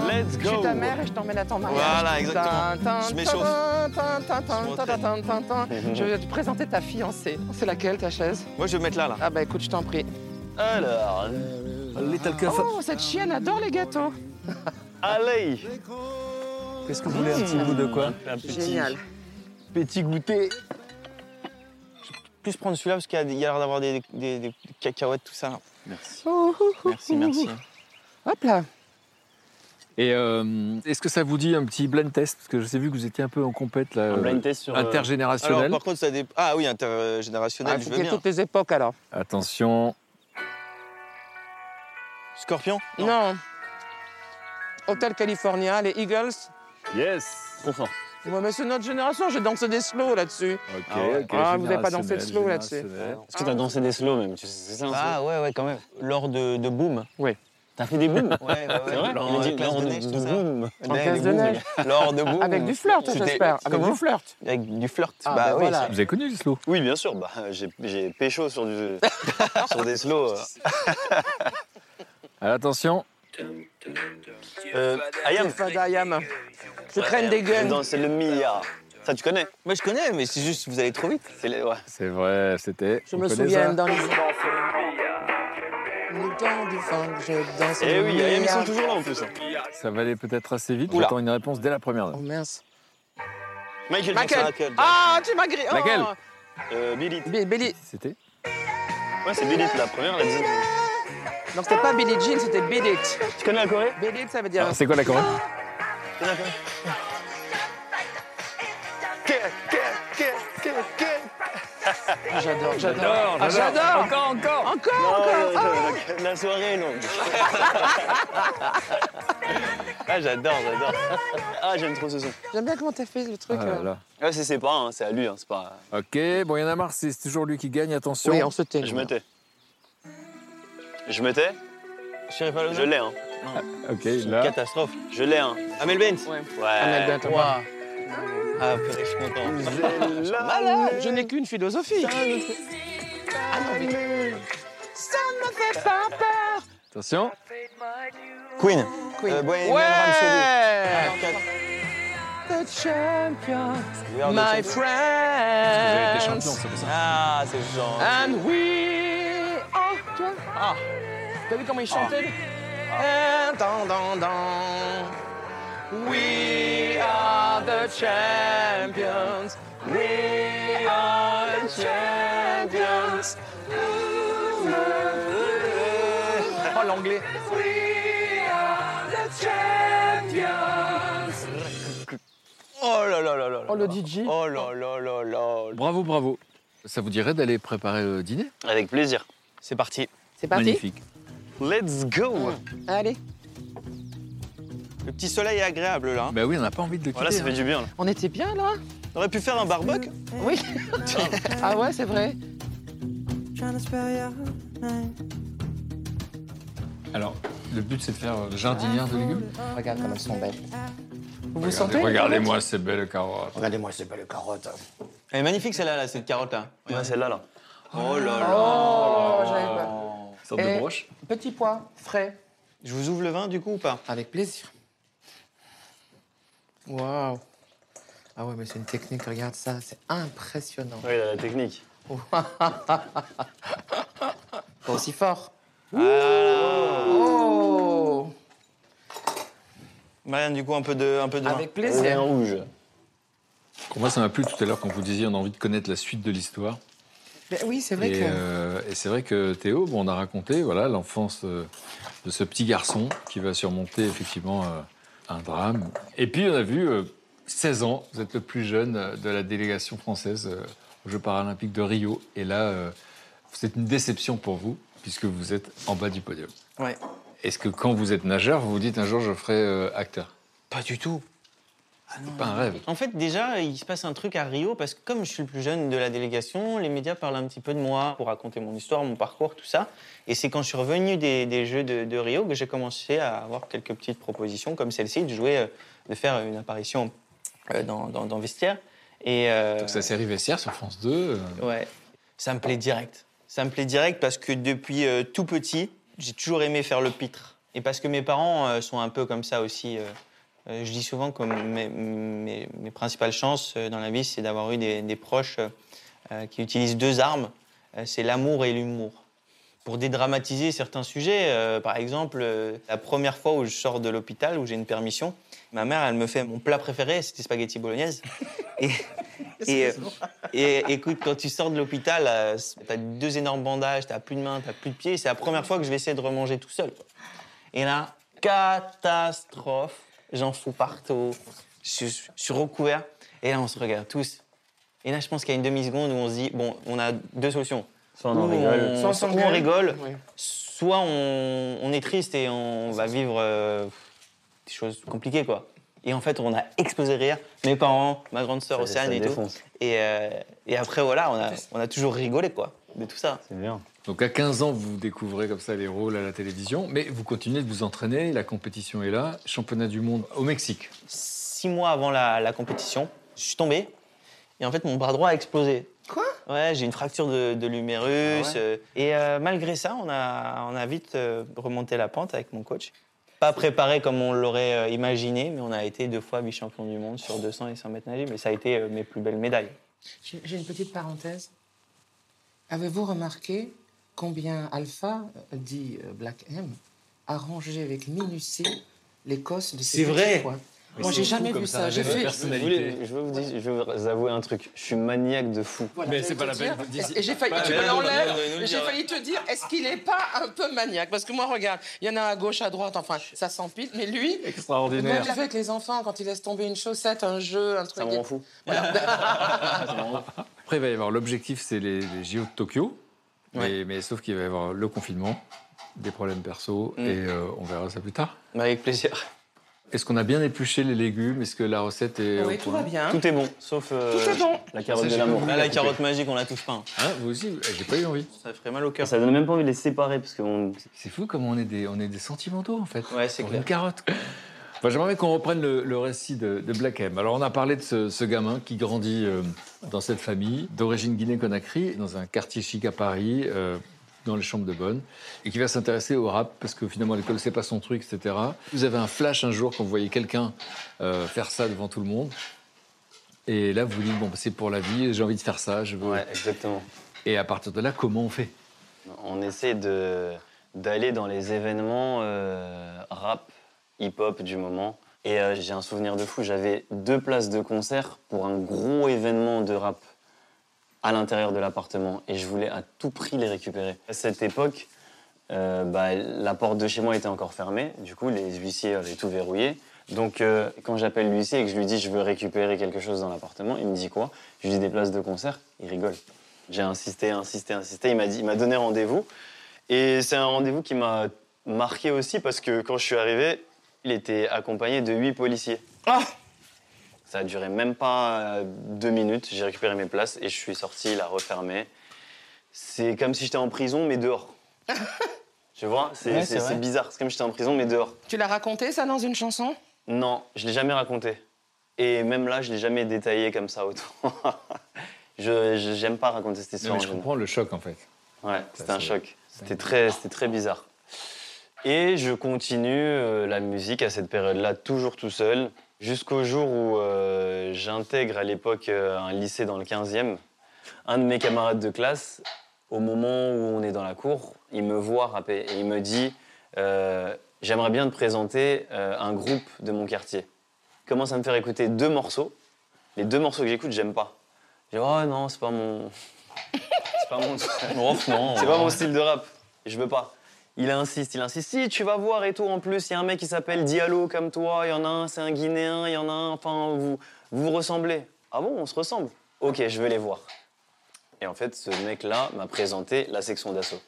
Let's Je suis go. ta mère et je t'emmène à ton mariage. Voilà, exactement. Je m'échauffe. Je vais te présenter ta fiancée. C'est laquelle ta chaise? Moi, je vais me mettre là, là. Ah bah écoute, je t'en prie. Alors, Little Cuff. Oh, cette chienne adore les gâteaux. allez. Qu'est-ce que vous voulez Un petit bout de quoi Un petit, Génial. petit goûter. Plus prendre celui-là parce qu'il y a, l'air d'avoir des, des- des cacahuètes, tout ça. Merci. Merci, merci. Hop là. Et euh, est-ce que ça vous dit un petit blind test? Parce que je sais vu que vous étiez un peu en compète là, Un blind euh, test sur. euh, intergénérationnel. Alors, par contre, ça dé... Ah oui, intergénérationnel, Ah, je veux bien. toutes les époques alors. Attention. Scorpion? Non. Hôtel California, les Eagles. Yes. Trop fort. Ouais, mais c'est notre génération, je danse des slow là-dessus. Ok, Ah ouais. ok. Ah, vous avez pas dansé générationnel, slow là-dessus. Est-ce que t'as dansé des slow même tu sais, C'est ça un Ah slow ouais, ouais, quand même. Lors de, de Boom Oui. T'as fait des booms Ouais, ouais, ouais. C'est vrai Lors, euh, dit lors de de, neige, de boom. En Ouais, classe de booms. neige. Lors de boom. Avec du flirt, j'espère. Avec Comment du flirt. Avec du flirt. Ah, bah bah oui. voilà. Vous avez connu le slow? Oui, bien sûr. Bah, j'ai, j'ai pécho sur, du, sur des slows. Alors, attention. Euh, Ayam. C'est d'Ayam. Je traîne des guns. Non, c'est le milliard. Ça, tu connais Moi, je connais, mais c'est juste, vous allez trop vite. C'est les- ouais. C'est vrai, c'était. Je on me connaît souviens ça dans les... Le temps du funk, je danse Eh le oui, Ayam, ils milliard. sont toujours là en plus. hein. Ça va aller peut-être assez vite. Oula. J'attends une réponse dès la première. Oh mince. Michael Michael Jackson. Ah, tu m'as grillé. Oh. Laquelle Euh, Billy. Bi- Billy. C'était Ouais, c'est Billy, la première, la deuxième. Non, c'était pas Billie Jean, c'était Billy. Tu connais la Corée? Billy, ça veut dire... C'est quoi la Corée? Tu connais la Corée J'adore, j'adore. Ah, j'adore. Encore, encore Encore, Non, encore. non, non, La soirée est longue. ah, j'adore, j'adore. Ah, j'aime trop ce son. J'aime bien comment t'as fait le truc. Ah là euh. là. Ouais, c'est pas, hein, c'est à lui, hein, c'est pas. Ok, bon, il y en a marre, c'est toujours lui qui gagne, attention. Oui, on se tait. Je me tais. Je me tais Je pas le. Je l'ai, hein. Ok, là. Catastrophe. Je l'ai, hein. Amel Bent Ouais. Ouais. Amel Bent, va. Ah, purée, je suis content. Malade. Je n'ai qu'une philosophie. Ah non, mais... Ça ne me fait pas peur. Attention. Queen. Queen. Euh, Bohemian ouais. The champion, We are the my ça. Ah, c'est genre. And we are... Ah. T'as vu comment il chantait dan, dan. We are the champions. We are the champions. Oh, l'anglais. We are the champions. Oh là là là là là. Oh, le DJ. Oh là là là là. Bravo, bravo. Ça vous dirait d'aller préparer le dîner? Avec plaisir. C'est parti. C'est parti Magnifique. Let's go. Allez. Le petit soleil est agréable là. Bah oui, on n'a pas envie de le quitter. Voilà, ça fait hein. du bien. Là. On était bien, là On aurait pu faire un barbecue. Oui. ah ouais, c'est vrai. Alors, le but, c'est de faire euh, jardinière de légumes. Regarde comme elles sont belles. Vous vous sentez Regardez-moi ces belles carottes. Regardez-moi ces belles carottes. Elle est magnifique celle-là, là, cette carotte là. Ouais, celle-là là. Oh là là. Oh, j'avais pas. Une sorte Et- de broche. Petit pois, frais. Je vous ouvre le vin du coup ou pas? Avec plaisir. Waouh. Ah ouais, mais c'est une technique, regarde ça, c'est impressionnant. Oui, la technique. Pas aussi fort. Ah. Oh Marianne, du coup, un peu de, un peu de vin. Avec plaisir. Vin rouge. Moi, ça m'a plu tout à l'heure quand vous disiez on a envie de connaître la suite de l'histoire. Mais oui, c'est vrai Et, que. euh, et c'est vrai que Théo, bon, on a raconté voilà l'enfance euh, de ce petit garçon qui va surmonter effectivement euh, un drame. Et puis on a vu euh, 16 ans, vous êtes le plus jeune de la délégation française euh, aux Jeux paralympiques de Rio. Et là, euh, c'est une déception pour vous puisque vous êtes en bas du podium. Ouais. Est-ce que quand vous êtes nageur, vous vous dites un jour je ferai euh, acteur? Pas du tout. C'est pas un rêve. En fait, déjà, il se passe un truc à Rio parce que comme je suis le plus jeune de la délégation, les médias parlent un petit peu de moi pour raconter mon histoire, mon parcours, tout ça. Et c'est quand je suis revenu des, des Jeux de, de Rio que j'ai commencé à avoir quelques petites propositions comme celle-ci, de jouer, euh, de faire une apparition euh, dans, dans, dans Vestiaire. Et, euh, Donc, c'est la série Vestiaire sur France 2. euh, Ouais, ça me plaît direct. Ça me plaît direct parce que depuis euh, tout petit, j'ai toujours aimé faire le pitre. Et parce que mes parents euh, sont un peu comme ça aussi. Euh, je dis souvent que mes, mes- mes principales chances euh, dans la vie, c'est d'avoir eu des, des proches euh, qui utilisent deux armes, c'est l'amour et l'humour. Pour dédramatiser certains sujets, par exemple, la première fois où je sors de l'hôpital, où j'ai une permission, ma mère, elle me fait mon plat préféré, c'était spaghetti bolognaise. Et, et, et écoute, quand tu sors de l'hôpital, t'as deux énormes bandages, t'as plus de mains, t'as plus de pieds. C'est la première fois que je vais essayer de remanger tout seul. Et là, catastrophe. J'en fous partout. Je suis, je suis recouvert. Et là, on se regarde tous. Et là, je pense qu'il y a une demi-seconde où on se dit, bon, on a deux solutions. Soit on rigole. on- Soit on soit on s'engueule. rigole, Oui. soit on, on est triste et on va vivre euh, des choses compliquées, quoi. Et en fait, on a explosé de rire. Mes parents, ma grande sœur Océane et tout. Et, euh, et après, voilà, on a, on a toujours rigolé, quoi, de tout ça. C'est bien. Donc à 15 ans, vous découvrez comme ça les rôles à la télévision, mais vous continuez de vous entraîner, la compétition est là, championnat du monde au Mexique. Six mois avant la, la compétition, je suis tombé. Et en fait, mon bras droit a explosé. Quoi? Ouais, j'ai une fracture de, de l'humérus. Ah ouais? euh, et euh, malgré ça, on a, on a vite euh, remonté la pente avec mon coach. Pas préparé comme on l'aurait euh, imaginé, mais on a été deux fois vice-champion du monde sur 200 et 100 mètres nagés. Mais ça a été euh, mes plus belles médailles. J'ai une petite parenthèse. Avez-vous remarqué combien Alpha, euh, dit euh, Black M, a rangé avec minutie l'écosse de ses C'est vrai. Moi, j'ai jamais vu ça. J'ai fait. Je voulais- je veux vous dire, je veux vous avouer un truc. Je suis maniaque de fou. Voilà, Mais c'est pas la peine Et j'ai failli, tu me J'ai failli te dire, est-ce qu'il n'est pas un peu maniaque? Parce que moi, regarde, il y en a à gauche, à droite, enfin, ça s'empile. Mais lui, moi, Extraordinaire. fais avec les enfants quand ils laissent tomber une chaussette, un jeu, un truc. Ça me rend fou. Après, il va y avoir l'objectif, c'est les, les JO de Tokyo, mais, mais sauf qu'il va y avoir le confinement, des problèmes perso, Mm. et euh, on verra ça plus tard. Mais avec plaisir. Est-ce qu'on a bien épluché les légumes? Est-ce que la recette est Oui, au tout va bien. Tout est bon, sauf euh, Tout est bon. la carotte Ça, de j'ai l'amour. pas Là, la carotte magique, on la touche pas. hein. Hein, vous aussi Eh, J'ai pas eu envie. Ça ferait mal au cœur. Ça donne même pas envie de les séparer parce qu'on C'est fou comme on est des, on est des sentimentaux en fait. Ouais, c'est clair. Une carotte. Enfin, J'aimerais bien qu'on reprenne le, le récit de, de Black M. Alors, on a parlé de ce, ce gamin qui grandit euh, dans cette famille, d'origine Guinée-Conakry, dans un quartier chic à Paris, euh, dans les chambres de bonne, et qui va s'intéresser au rap, parce que finalement, l'école, c'est pas son truc, etc. Vous avez un flash un jour quand vous voyez quelqu'un euh, faire ça devant tout le monde. Et là, vous vous dites, bon, bah, c'est pour la vie, j'ai envie de faire ça, je veux. Ouais, exactement. Et à partir de là, comment on fait? On essaie de d'aller dans les événements euh, rap, hip-hop du moment. Et euh, j'ai un souvenir de fou. J'avais deux places de concert pour un gros événement de rap à l'intérieur de l'appartement. Et je voulais à tout prix les récupérer. À cette époque, euh, bah, la porte de chez moi était encore fermée. Du coup, les huissiers avaient tout verrouillé. Donc, euh, quand j'appelle l'huissier et que je lui dis je veux récupérer quelque chose dans l'appartement, il me dit quoi? Je lui dis des places de concert? Il rigole. J'ai insisté, insisté, insisté. Il m'a dit, il m'a donné rendez-vous. Et c'est un rendez-vous qui m'a marqué aussi parce que quand je suis arrivé, il était accompagné de huit policiers. Ah Ça a duré même pas euh, deux minutes. J'ai récupéré mes places et je suis sorti, il a refermé. C'est comme si j'étais en prison, mais dehors. tu vois C'est Ouais, bizarre. C'est comme si j'étais en prison, mais dehors. Tu l'as raconté, ça, dans une chanson? Non, je l'ai jamais raconté. Et même là, je l'ai jamais détaillé comme ça autour. je je- j'aime pas raconter cette Non, histoire. mais je comprends le choc en fait. Ouais, c'était un choc. C'était très, c'était très bizarre. Et je continue euh, la musique à cette période-là, toujours tout seul, jusqu'au jour où euh, j'intègre à l'époque euh, un lycée dans le 15e. Un de mes camarades de classe, au moment où on est dans la cour, il me voit rapper et il me dit euh, J'aimerais bien te présenter euh, un groupe de mon quartier. Il commence à me faire écouter deux morceaux. Les deux morceaux que j'écoute, j'aime pas. Je dis Oh non, c'est pas mon. c'est pas mon. C'est pas mon style de rap. Je veux pas. Il insiste, il insiste. Si, tu vas voir et tout. En plus, il y a un mec qui s'appelle Diallo comme toi. Il y en a un, c'est un Guinéen. Il y en a un, enfin, vous vous, vous ressemblez. Ah bon, on se ressemble Ok, je vais les voir. Et en fait, ce mec-là m'a présenté la section d'assaut.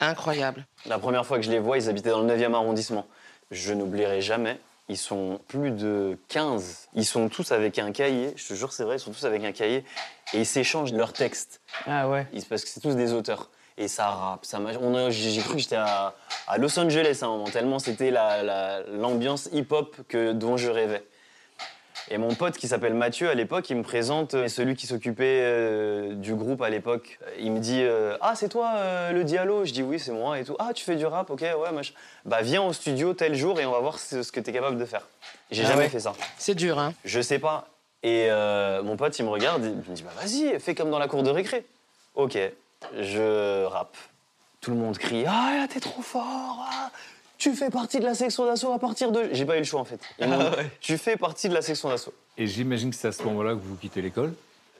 Incroyable. La première fois que je les vois, ils habitaient dans le 9e arrondissement. Je n'oublierai jamais. Ils sont plus de 15. Ils sont tous avec un cahier. Je te jure, c'est vrai, ils sont tous avec un cahier. Et ils s'échangent leurs textes. Ah ouais. Ils- parce que c'est tous des auteurs. Et ça rappe, ça m'a- on a- J'ai cru que j'étais à, à Los Angeles à un moment, tellement c'était la- la- l'ambiance hip-hop que, dont je rêvais. Et mon pote qui s'appelle Mathieu à l'époque, il me présente euh, celui qui s'occupait euh, du groupe à l'époque. Il me dit euh, Ah, c'est toi euh, le Diallo? Je dis Oui, c'est moi et tout. Ah, tu fais du rap? Ok, ouais, machin. Bah, viens au studio tel jour et on va voir ce, ce que tu es capable de faire. J'ai Ah jamais ouais. fait ça. C'est dur, hein Je sais pas. Et mon pote, il me regarde, il me dit Bah, vas-y, fais comme dans la cour de récré. Ok, je rappe. Tout le monde crie Ah, t'es trop fort ah, Tu fais partie de la section d'assaut à partir de. J'ai pas eu le choix en fait. Ils m'ont dit, Tu fais partie de la section d'assaut. Et j'imagine que c'est à ce moment-là que vous quittez l'école?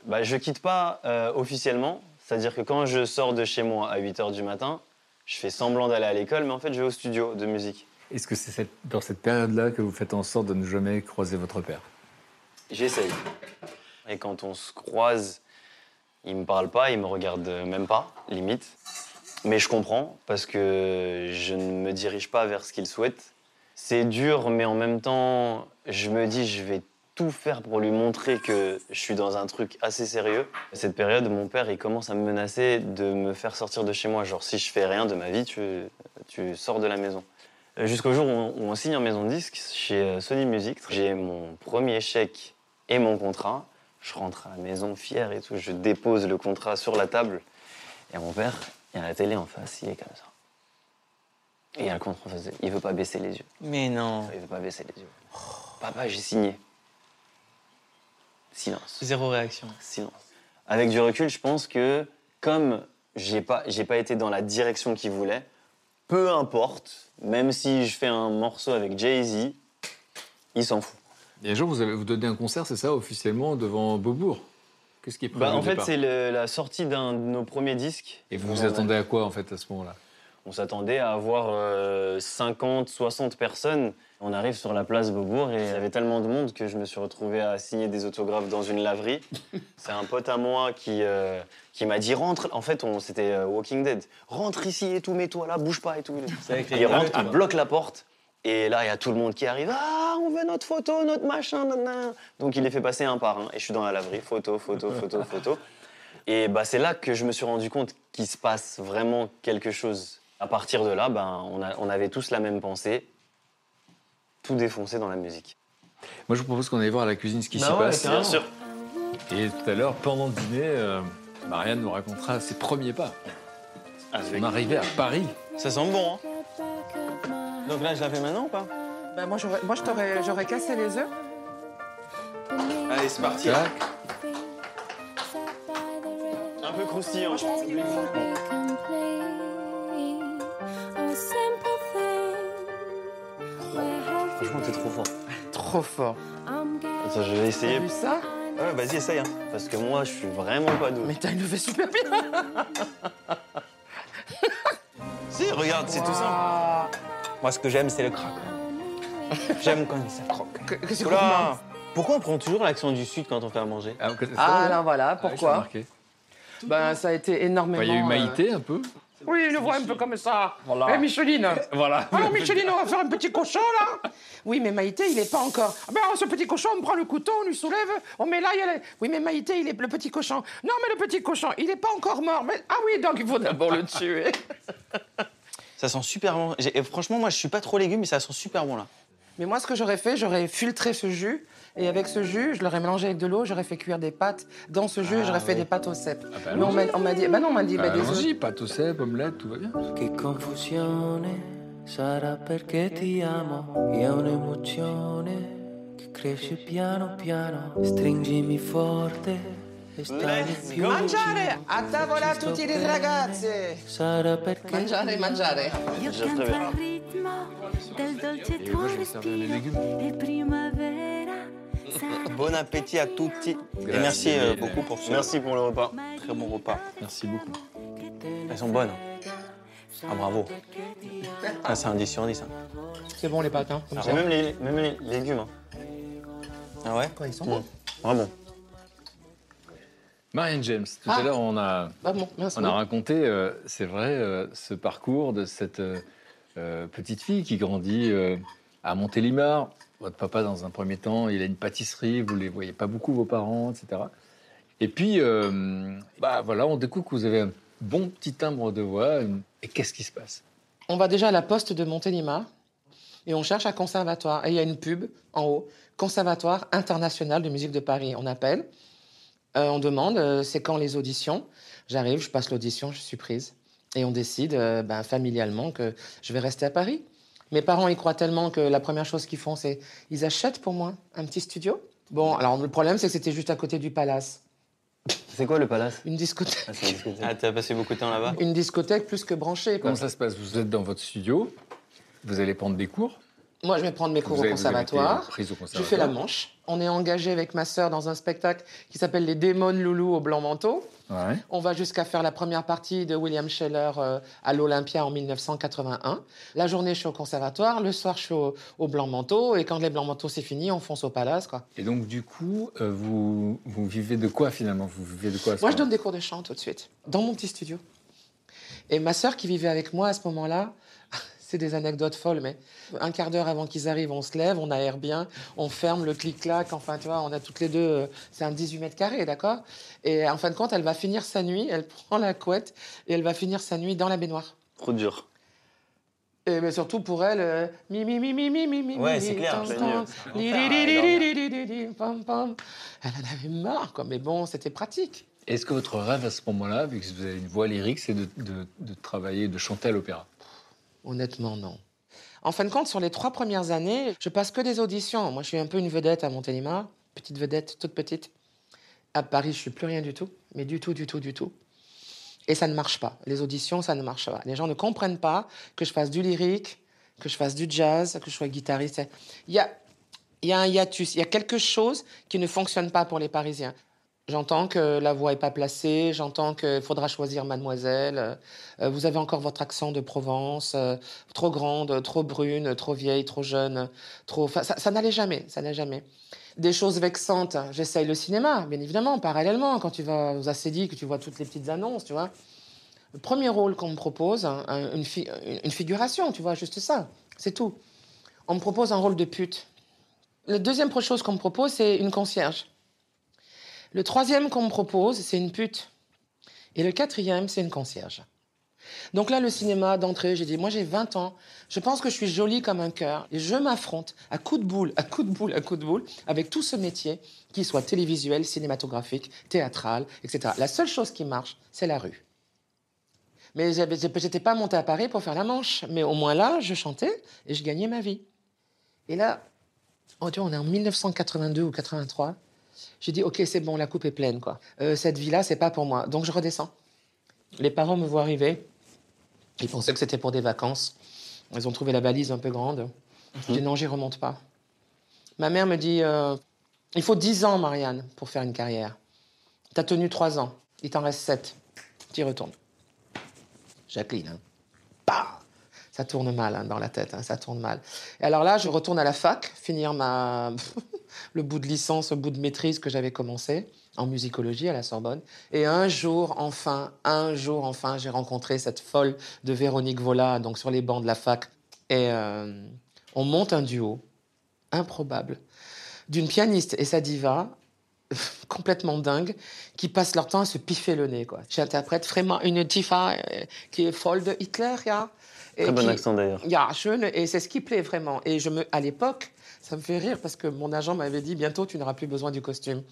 Bah, je quitte pas euh, officiellement. C'est-à-dire que quand je sors de chez moi à 8 h du matin, je fais semblant d'aller à l'école, mais en fait, je vais au studio de musique. Est-ce que c'est cette- dans cette période-là que vous faites en sorte de ne jamais croiser votre père? J'essaye. Et quand on se croise, il me parle pas, il me regarde même pas, limite. Mais je comprends parce que je ne me dirige pas vers ce qu'il souhaite. C'est dur, mais en même temps, je me dis, je vais tout faire pour lui montrer que je suis dans un truc assez sérieux. Cette période, mon père, il commence à me menacer de me faire sortir de chez moi. Genre, si je fais rien de ma vie, tu, tu sors de la maison. Jusqu'au jour où on, signe en maison disque chez euh, Sony Music. J'ai mon premier chèque et mon contrat. Je rentre à la maison fier et tout. Je dépose le contrat sur la table. Et mon père, il y a la télé en face, il est comme ça. Et il y a le contrat en face. de- Il veut pas baisser les yeux. Mais non. Il veut pas baisser les yeux. Papa, j'ai signé. Silence. Zéro réaction. Silence. Avec du recul, je pense que comme j'ai pas, j'ai pas été dans la direction qu'il voulait, peu importe, même si je fais un morceau avec Jay-Z, il s'en fout. Et un jour, vous avez vous donnez un concert, c'est ça, officiellement, devant Beaubourg Qu'est-ce qui est prévu Bah, en fait, c'est la sortie d'un de nos premiers disques. Et vous vous attendez à quoi, en fait, à ce moment-là? On s'attendait à avoir euh, 50, 60 personnes. On arrive sur la place Beaubourg et il y avait tellement de monde que je me suis retrouvé à signer des autographes dans une laverie. C'est un pote à moi qui, euh, qui m'a dit rentre. En fait, on- c'était euh, Walking Dead. Rentre ici et tout, mets-toi là, bouge pas et tout. Il rentre, il bloque la porte. Et là, il y a tout le monde qui arrive. Ah, on veut notre photo, notre machin. nanana. Donc, il les fait passer un par un. Et je suis dans la laverie. Photo, photo, photo, photo. Et bah, c'est là que je me suis rendu compte qu'il se passe vraiment quelque chose. À partir de là, ben, on, a- on avait tous la même pensée. Tout défoncer dans la musique. Moi, je vous propose qu'on aille voir à la cuisine ce qui Bah s'y ouais, passe. Bien sûr. Et tout à l'heure, pendant le dîner, euh, Marianne nous racontera ses premiers pas. Avec- On arrivait à Paris. Ça sent bon, hein Donc là, je la fais maintenant ou pas? Ben, moi, j'aurais, moi je t'aurais, j'aurais cassé les œufs. Allez, c'est parti. Tac. Un peu croustillant. Franchement, t'es trop fort. Trop fort. Attends, je vais essayer. T'as vu ça? Ouais, vas-y, essaye. hein. Parce que moi, je suis vraiment pas doué. Mais t'as une levée super bien. Si, regarde, c'est tout simple. Ah, Moi, ce que j'aime, c'est le crack. J'aime quand ça croque. que, que Oula. Pourquoi on prend toujours l'accent du sud quand on fait à manger Ah, Ah, alors voilà, Ah pourquoi remarqué. Ben, ça a été énormément. Bah, Il y a eu euh, Maïté un peu. Oui, je le vois un peu comme ça. Voilà. Eh, Micheline Voilà. Alors, Micheline, on va faire un petit cochon, là Oui, mais Maïté, il n'est pas encore... Ah ben, ce petit cochon, on prend le couteau, on lui soulève, on met là, il y a... les- Oui, mais Maïté, il est... Le petit cochon... Non, mais le petit cochon, il n'est pas encore mort. Mais... Ah oui, donc il faut d'abord le tuer. Ça sent super bon. Et franchement, moi, je suis pas trop légumes, mais ça sent super bon là. Mais moi, ce que j'aurais fait, j'aurais filtré ce jus, et avec ce jus, je l'aurais mélangé avec de l'eau, j'aurais fait cuire des pâtes. Dans ce jus, j'aurais fait des pâtes au cèpe. bah, mais on m'a on m'a dit... Bah non, on m'a dit... Bah, des œufs. Allons-y, pâte au cèpe, omelette, tout va bien. Che confusione sarà perché ti amo e è un'emozione che cresce piano piano. Stringimi forte Mangiare! A tavola tutti! Sarà perché? Mangiare, mangiare. Io canto al ritmo del dolce tuo respiro e primavera Bon appétit à tutti. Et Grazie merci euh, beaucoup pour ce Merci pour le repas. très bon repas. Merci beaucoup. Elles sont bonnes. Ah, bravo. Ah, c'est un 10 sur 10. hein. C'est bon, les pâtes, hein, comme ça. Et même les, même les légumes. hein. Ah ouais? Quoi, ils sont Mm. bons Vraiment. Marianne James, tout Ah. à l'heure, on a, Ah bon, merci. on a raconté, euh, c'est vrai, euh, ce parcours de cette euh, petite fille qui grandit à Montélimar. Votre papa, dans un premier temps, il a une pâtisserie, vous ne les voyez pas beaucoup, vos parents, etc. Et puis, bah, voilà, on découvre que vous avez un bon petit timbre de voix. une- Et qu'est-ce qui se passe? On va déjà à la poste de Montélimar. Et on cherche un conservatoire. Et il y a une pub en haut, Conservatoire international de musique de Paris. On appelle, euh, on demande, euh, c'est quand les auditions? J'arrive, je passe l'audition, je suis prise. Et on décide euh, ben, familialement que je vais rester à Paris. Mes parents y croient tellement que la première chose qu'ils font, c'est ils achètent pour moi un petit studio? Bon, alors le problème, c'est que c'était juste à côté du palace. C'est quoi le palace? Une discothèque. Ah, c'est la discothèque. Ah, t'as passé beaucoup de temps là-bas? Une discothèque plus que branchée. quoi. Comment ça se passe? Vous êtes dans votre studio, vous allez prendre des cours. Moi, je vais prendre mes cours vous au conservatoire. prise au Je fais la manche. On est engagé avec ma sœur dans un spectacle qui s'appelle Les démons de Loulou au blanc manteau. Ouais. On va jusqu'à faire la première partie de William Scheller euh, à l'Olympia en 1981. La journée, je suis au conservatoire. Le soir, je suis au, au blanc manteau. Et quand les blancs manteaux, c'est fini, on fonce au palace. Quoi. Et donc, du coup, euh, vous, vous vivez de quoi finalement? Vous vivez de quoi Moi, je donne des cours de chant tout de suite, dans mon petit studio. Et ma sœur qui vivait avec moi à ce moment-là, c'est des anecdotes folles, mais un quart d'heure avant qu'ils arrivent, on se lève, on aère bien, on ferme le clic-clac, enfin, tu vois, on a toutes les deux, euh, c'est un 18 mètres carrés, d'accord? Et en fin de compte, elle va finir sa nuit, elle prend la couette et elle va finir sa nuit dans la baignoire. Trop dur. Et mais surtout pour elle, euh, mi mi mi mi mi mi mi Ouais, mi, c'est clair, c'est. Elle en avait marre, quoi. Mais bon, c'était pratique. Est-ce que votre rêve à ce moment-là, vu que vous avez une voix lyrique, c'est de, de- de travailler, de chanter à l'opéra? Honnêtement, non. En fin de compte, sur les trois premières années, je passe que des auditions. Moi, je suis un peu une vedette à Montélimar, petite vedette, toute petite. À Paris, je suis plus rien du tout, mais du tout, du tout, du tout. Et ça ne marche pas. Les auditions, ça ne marche pas. Les gens ne comprennent pas que je fasse du lyrique, que je fasse du jazz, que je sois guitariste. Il y a, il y a un hiatus, il y a quelque chose qui ne fonctionne pas pour les Parisiens. J'entends que la voix est pas placée, j'entends qu'il faudra choisir mademoiselle. Euh, vous avez encore votre accent de Provence, euh, trop grande, trop brune, trop vieille, trop jeune, trop. Ça, n'allait jamais, ça n'allait jamais. Des choses vexantes, j'essaye le cinéma, bien évidemment, parallèlement, quand tu vas aux ACD, que tu vois toutes les petites annonces, tu vois. Le premier rôle qu'on me propose, un- une, une figuration, tu vois, juste ça, c'est tout. On me propose un rôle de pute. La deuxième chose qu'on me propose, c'est une concierge. Le troisième qu'on me propose, c'est une pute. Et le quatrième, c'est une concierge. Donc là, le cinéma d'entrée, j'ai dit, moi j'ai 20 ans, je pense que je suis jolie comme un cœur, et je m'affronte à coups de boule, à coups de boule, à coups de boule, avec tout ce métier, qu'il soit télévisuel, cinématographique, théâtral, etc. La seule chose qui marche, c'est la rue. Mais j'étais pas montée à Paris pour faire la manche, mais au moins là, je chantais et je gagnais ma vie. Et là, oh, vois, on est en 1982 ou 83. J'ai dit, ok, c'est bon, la coupe est pleine, quoi. Euh, cette vie-là, c'est pas pour moi. Donc je redescends. Les parents me voient arriver. Ils pensaient que c'était pour des vacances. Ils ont trouvé la valise un peu grande. Je dis, non, j'y remonte pas. Ma mère me dit, euh, il faut 10 ans, Marianne, pour faire une carrière. T'as tenu 3 ans. Il t'en reste 7. Tu y retournes. Jacqueline, hein. Bah ça tourne mal hein, dans la tête, hein, ça tourne mal. Et alors là, je retourne à la fac, finir ma le bout de licence, le bout de maîtrise que j'avais commencé en musicologie à la Sorbonne. Et un jour, enfin, un jour, enfin, j'ai rencontré cette folle de Véronique Vola, donc sur les bancs de la fac. Et euh, on monte un duo improbable d'une pianiste et sa diva complètement dingue qui passent leur temps à se piffer le nez quoi. J'interprète vraiment une diva euh, qui est folle de Hitler. Et Très bon qui- accent d'ailleurs. Et c'est ce qui plaît vraiment. Et je me, à l'époque, ça me fait rire parce que mon agent m'avait dit bientôt tu n'auras plus besoin du costume.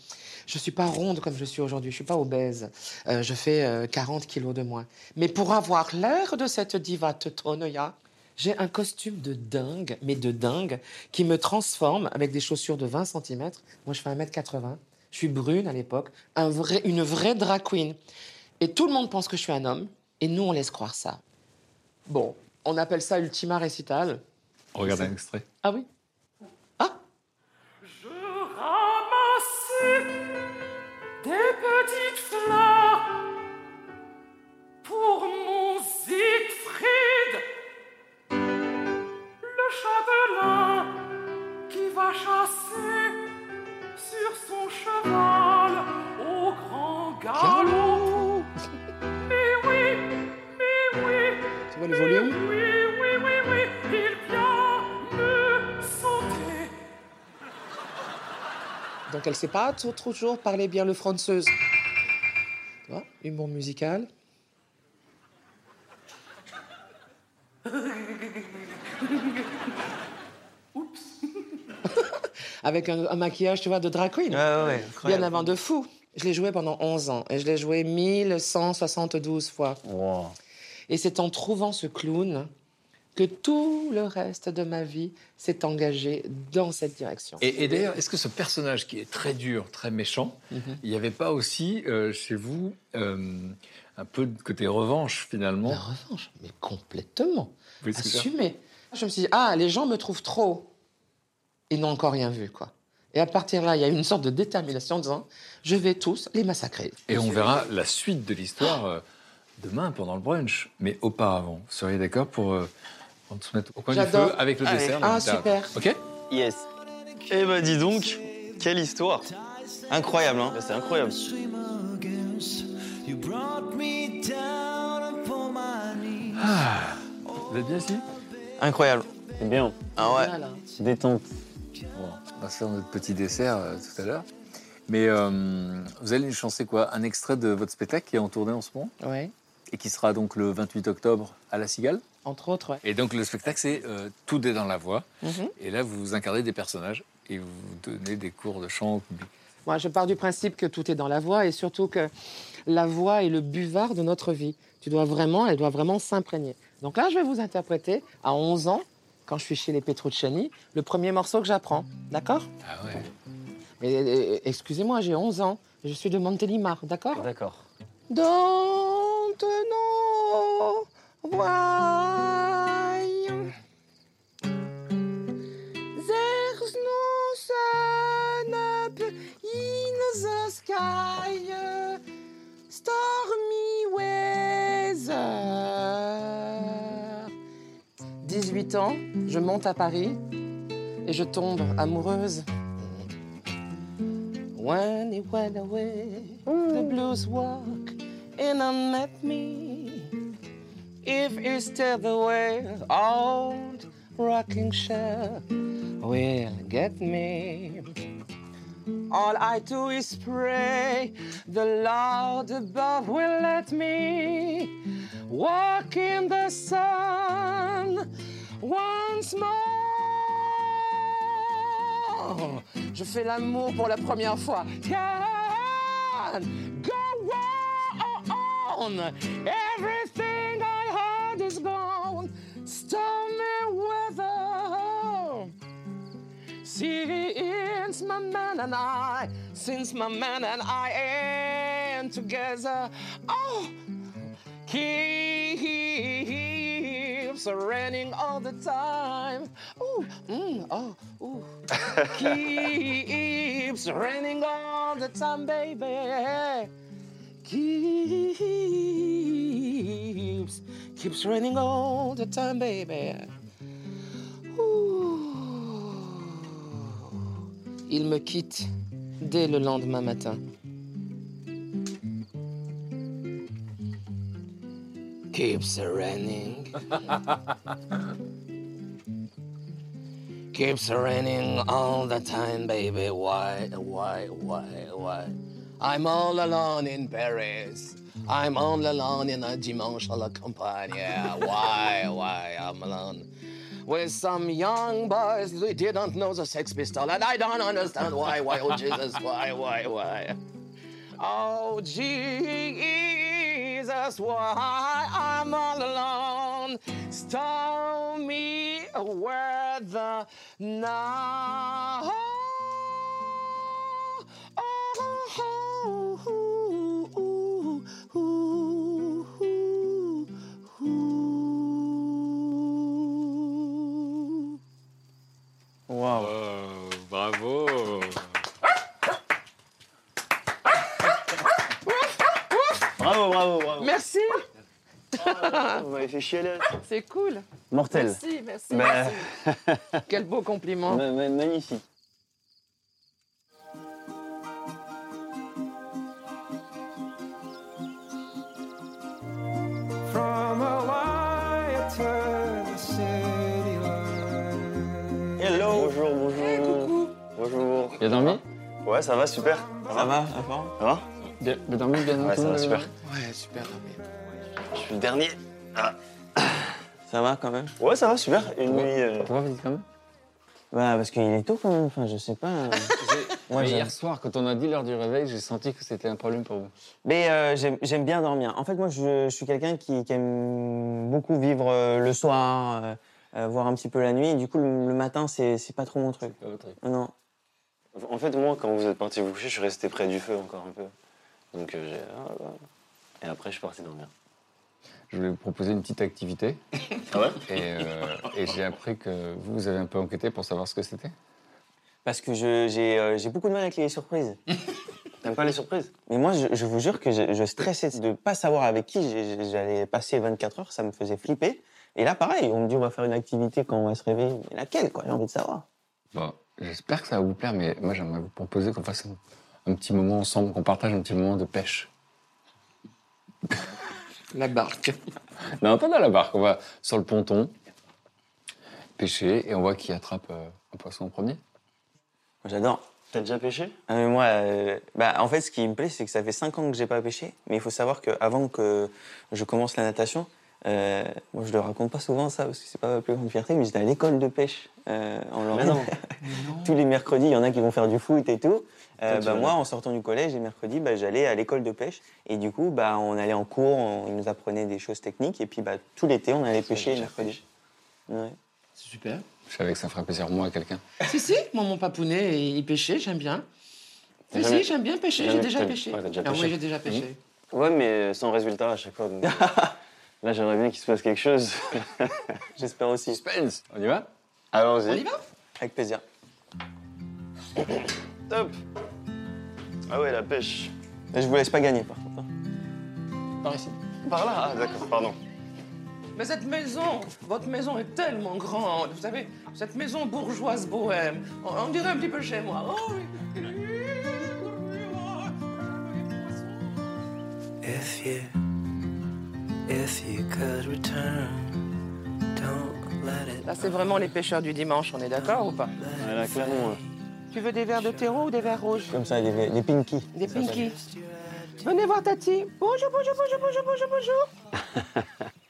Je suis pas ronde comme je suis aujourd'hui, je suis pas obèse. Euh, je fais euh, 40 kilos de moins. Mais pour avoir l'air de cette diva teutonia, j'ai un costume de dingue, mais de dingue, qui me transforme avec des chaussures de 20 cm. Moi, je fais 1m80. Je suis brune à l'époque, un vrai, une vraie drag queen. Et tout le monde pense que je suis un homme, et nous, on laisse croire ça. Bon, on appelle ça ultima récital. Regardez un extrait. Ah oui? Donc elle sait pas trop- toujours parler bien le. Tu vois Humour musical. Avec un, un maquillage, tu vois, de drag queen. Ouais, ouais, Bien avant de fou. Je l'ai joué pendant 11 ans et je l'ai joué 1172 fois. Wow. Et c'est en trouvant ce clown que tout le reste de ma vie s'est engagé dans cette direction. Et, et d'ailleurs, est-ce que ce personnage qui est très dur, très méchant, Mhm. il n'y avait pas aussi euh, chez vous euh, un peu de côté revanche finalement La revanche, mais complètement. Assumé. Je me suis dit, ah, les gens me trouvent trop. Ils n'ont encore rien vu, quoi. Et à partir de là, il y a une sorte de détermination en disant, je vais tous les massacrer. Et on verra la suite de l'histoire euh, demain pendant le brunch. Mais auparavant, vous seriez d'accord pour euh, on se mettre au coin du feu avec le Allez. dessert Ah, super. Ok Yes. Eh ben dis donc, quelle histoire. Incroyable, hein C'est incroyable. Vous êtes bien ici Incroyable. C'est bien. Ah ouais. Détente. Bon, on va se faire notre petit dessert euh, tout à l'heure. Mais euh, vous allez nous chanter quoi? Un extrait de votre spectacle qui est en tournée en ce moment? Ouais, et qui sera donc le 28 octobre à La Cigale? entre autres, ouais. Et donc le spectacle, c'est euh, Tout est dans la voix. Mhm. Et là, vous incarnez des personnages et vous donnez des cours de chant au public. Moi, je pars du principe que tout est dans la voix et surtout que la voix est le buvard de notre vie. Tu dois vraiment, elle doit vraiment s'imprégner. Donc là, je vais vous interpréter à 11 ans, quand je suis chez les Petrucciani, le premier morceau que j'apprends. D'accord Ah ouais Mais euh, excusez-moi, j'ai 11 ans. Je suis de Montélimar, d'accord D'accord. Don't know why There's no sun up in the sky Stormy weather 18 ans, je monte à Paris et je tombe amoureuse When he went away, the blues walk and unmet me. If he stayed away, old rocking chair will get me. All I do is pray the Lord above will let me walk in the sun once more. Je fais l'amour pour la première fois. Can go on. Everything I had is gone. Stormy weather. Since my man and I, since my man and I ain't together, oh, keeps raining all the time. Ooh, mm, oh, ooh. keeps raining all the time, baby. Keeps, keeps raining all the time, baby. Ouh. Il me quitte dès le lendemain matin. Keeps raining. Keeps raining all the time, baby. Why, why, why, why? I'm all alone in Paris. I'm all alone in a dimanche à la campagne. Why, why? I'm alone. With some young boys who didn't know the Sex Pistol, and I don't understand why, why, oh Jesus, why, why, why? Oh Jesus, why I'm all alone? Stormy weather now. Waouh. Oh, bravo Bravo, bravo, bravo. Merci, Vous m'avez fait chialer. c'est cool. Mortel. Merci, merci, Bah, merci. Quel beau compliment. ma- ma- magnifique. Hello. Bonjour, bonjour. Bonjour. Bien dormi Ouais, ça va, super. Ça va Ça va? Bien, bien dormi, bien Ouais, ça va, super. Ouais, super. mais- Je suis le dernier. Ah. Ça va quand même? Ouais, ça va, super. Une nuit. euh, Pourquoi vous dites quand même Bah, parce qu'il est tôt quand même, enfin, je sais pas. euh. Moi, Mais hier soir, quand on a dit l'heure du réveil, j'ai senti que c'était un problème pour vous. Mais euh, j'aime j'aime bien dormir. En fait, moi, je, je suis quelqu'un qui, qui aime beaucoup vivre euh, le soir, euh, euh, voir un petit peu la nuit. Du coup, le, le matin, c'est c'est pas trop mon truc. Pas votre truc. Non. En fait, moi, quand vous êtes parti vous coucher, je suis resté près du feu encore un peu. Donc, euh, j'ai. ah. Et après, je suis parti dormir. Je voulais vous proposer une petite activité. Ah ouais Et, euh, et j'ai appris que vous, vous avez un peu enquêté pour savoir ce que c'était. Parce que je- j'ai euh, j'ai beaucoup de mal avec les surprises. T'aimes pas les surprises? Mais moi, je, je vous jure que je, je stressais de pas savoir avec qui j'allais passer 24 heures. Ça me faisait flipper. Et là, pareil, on me dit on va faire une activité quand on va se réveiller. Mais laquelle, quoi? J'ai envie de savoir. Bon, j'espère que ça va vous plaire, mais moi, j'aimerais vous proposer qu'on fasse un, un petit moment ensemble, qu'on partage un petit moment de pêche. La barque. Non, pas dans la barque. On va sur le ponton, pêcher, et on voit qui attrape euh, un poisson en premier. J'adore. T'as déjà pêché? Ah, mais moi, euh, bah, en fait, ce qui me plaît, c'est que ça fait 5 ans que j'ai pas pêché. Mais il faut savoir qu'avant que je commence la natation, euh, moi, je le raconte pas souvent ça parce que c'est pas ma plus grande fierté, mais j'étais à l'école de pêche euh, en Lorraine. non. Tous les mercredis, il y en a qui vont faire du foot et tout. Euh, bah, moi, en sortant du collège, les mercredis, bah, j'allais à l'école de pêche. Et du coup, bah, on allait en cours, on, ils nous apprenaient des choses techniques. Et puis, bah, tout l'été, on allait pêcher les mercredis. Ouais. C'est super. Je savais que ça ferait plaisir moi à quelqu'un. Si, si, moi, mon papounet, il pêchait, j'aime bien. Si, Jamais- si, j'aime bien pêcher, j'ai déjà pêché. ouais, t'as déjà Ah pêché. oui, j'ai déjà pêché. Ouais, mais sans résultat à chaque fois. donc, euh, Là, j'aimerais bien qu'il se passe quelque chose. J'espère aussi. Suspense On y va? Allons-y. On y va? Avec plaisir. Top Ah ouais, la pêche. Mais je vous laisse pas gagner, par contre. hein. Par ici. Par là Ah, d'accord, pardon. Mais cette maison, votre maison est tellement grande. Vous savez, cette maison bourgeoise bohème, on, on dirait un petit peu chez moi. Oh, oui. If you, Là, c'est vraiment les pêcheurs du dimanche, on est d'accord ou pas? Ouais, là, clairement. ouais. Tu veux des verres de terreau ou des verres rouges? Comme ça, des, des pinky. Des pinky. Venez voir Tati. Bonjour, bonjour, bonjour, bonjour, bonjour,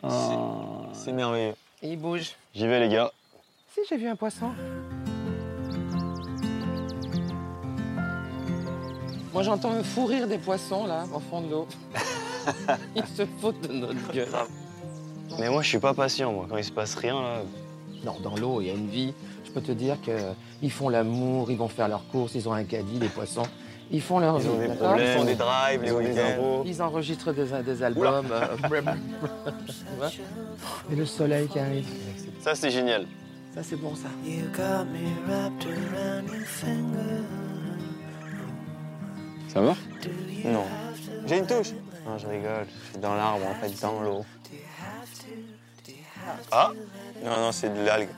bonjour. C'est merveilleux. Il bouge. J'y vais, les gars. Si, j'ai vu un poisson. Moi, j'entends un fou rire des poissons, là, au fond de l'eau. Ils se foutent de notre gueule. Mais moi, je suis pas patient, moi. Quand il se passe rien, là. Non, dans l'eau, il y a une vie. Je peux te dire qu'ils font l'amour, ils vont faire leurs courses, ils ont un caddie, les poissons. Ils font leur Ils ont des problèmes. Ils font des drives, les Ils ont des impôts. Ils enregistrent des, des albums. euh, Et le soleil qui arrive. Ça, c'est génial. Ça, c'est bon, ça. Ça va? Non. J'ai une touche. Non, je rigole. Je suis dans l'arbre, en fait, dans l'eau. Ah Non, non, c'est de l'algue.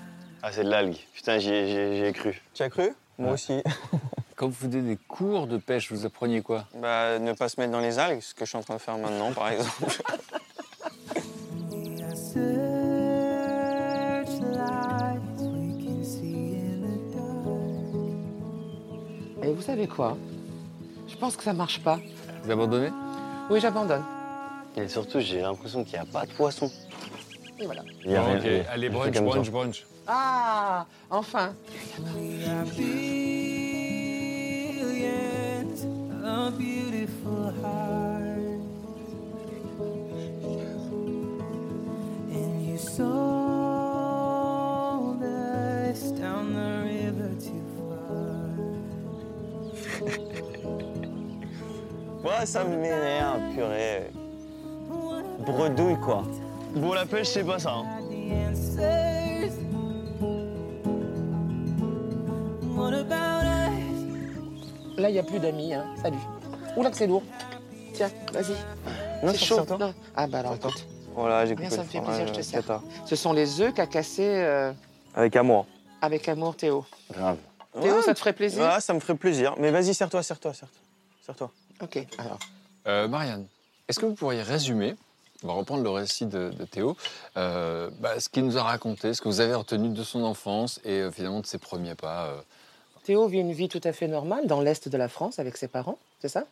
Ah, c'est de l'algue. Putain, j'y ai, j'y ai- j'y ai cru. Tu as cru? Moi aussi. Quand vous faisiez des cours de pêche, vous appreniez quoi? Bah, ne pas se mettre dans les algues, ce que je suis en train de faire maintenant, par exemple. Et vous savez quoi? Je pense que ça marche pas. Vous abandonnez? Oui, j'abandonne. Et surtout, j'ai l'impression qu'il n'y a pas de poisson. Et voilà. Il y a rien. Ok, allez, brunch, comme brunch, ça. brunch. Ah, enfin. We Ouais, ça m'énerve, purée. Bredouille, quoi. Bon, la pêche, c'est pas ça. hein. Là, il n'y a plus d'amis. Hein. Salut. Oula, que c'est lourd. Tiens, vas-y. Non, c'est c'est chaud. Non. Ah, bah alors, écoute. Voilà, j'ai coupé ça me fait plaisir, je te euh, sers. Ce sont les œufs qu'a cassé euh, Avec amour. avec amour Théo. Grave. Théo, Ouais. ça te ferait plaisir Ouais, ça me ferait plaisir. Mais vas-y, serre-toi, serre-toi, serre-toi. Serre-toi. Ok, alors. Euh, Marianne, est-ce que vous pourriez résumer, on va reprendre le récit de, de Théo, euh, bah, ce qu'il nous a raconté, ce que vous avez retenu de son enfance et euh, finalement de ses premiers pas euh, Théo vit une vie tout à fait normale dans l'Est de la France avec ses parents, c'est ça?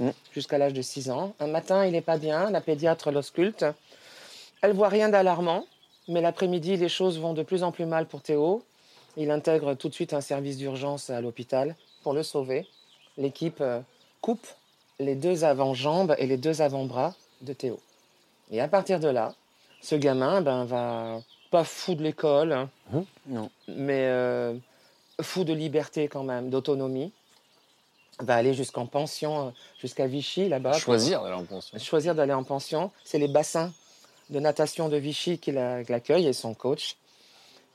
Mm. Jusqu'à l'âge de 6 ans. Un matin, il n'est pas bien, la pédiatre l'ausculte. Elle voit rien d'alarmant, mais l'après-midi, les choses vont de plus en plus mal pour Théo. Il intègre tout de suite un service d'urgence à l'hôpital pour le sauver. L'équipe coupe les deux avant-jambes et les deux avant-bras de Théo. Et à partir de là, ce gamin ben, va pas fou de l'école, hein, Non. mais euh, fou de liberté quand même, d'autonomie. Va aller jusqu'en pension, jusqu'à Vichy là-bas. Choisir d'aller en pension. Choisir d'aller en pension. C'est les bassins de natation de Vichy qui la- qui l'accueillent et son coach.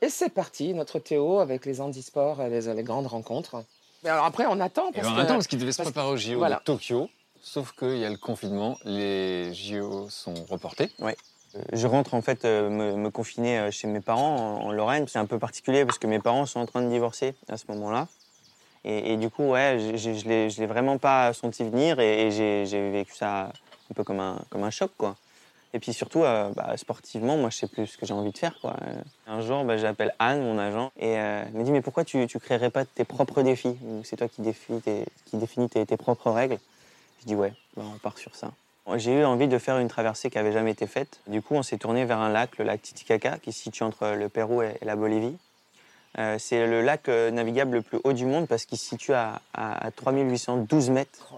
Et c'est parti, notre Théo avec les handisports et les, les grandes rencontres. Mais alors après, on attend. Et Parce que- même temps, parce qu'il devait se préparer au JO voilà. de Tokyo, sauf qu'il y a le confinement, les JO sont reportés. Euh, Je rentre en fait euh, me, me confiner euh, chez mes parents en, en Lorraine. C'est un peu particulier parce que mes parents sont en train de divorcer à ce moment-là. Et, et du coup, ouais, je l'ai je l'ai vraiment pas senti venir et, et j'ai j'ai vécu ça un peu comme un, comme un choc, quoi. Et puis surtout, euh, bah, sportivement, moi, je sais plus ce que j'ai envie de faire. Euh, Un jour, bah, j'appelle Anne, mon agent, et euh, elle me dit, mais pourquoi tu, tu créerais pas tes propres défis? C'est toi qui définis tes, qui définis tes, tes propres règles. Je dis, ouais, bah, on part sur ça. J'ai eu envie de faire une traversée qui avait jamais été faite. Du coup, on s'est tourné vers un lac, le lac Titicaca, qui se situe entre le Pérou et, la Bolivie. C'est le lac navigable le plus haut du monde parce qu'il se situe à, à- à 3812 mètres.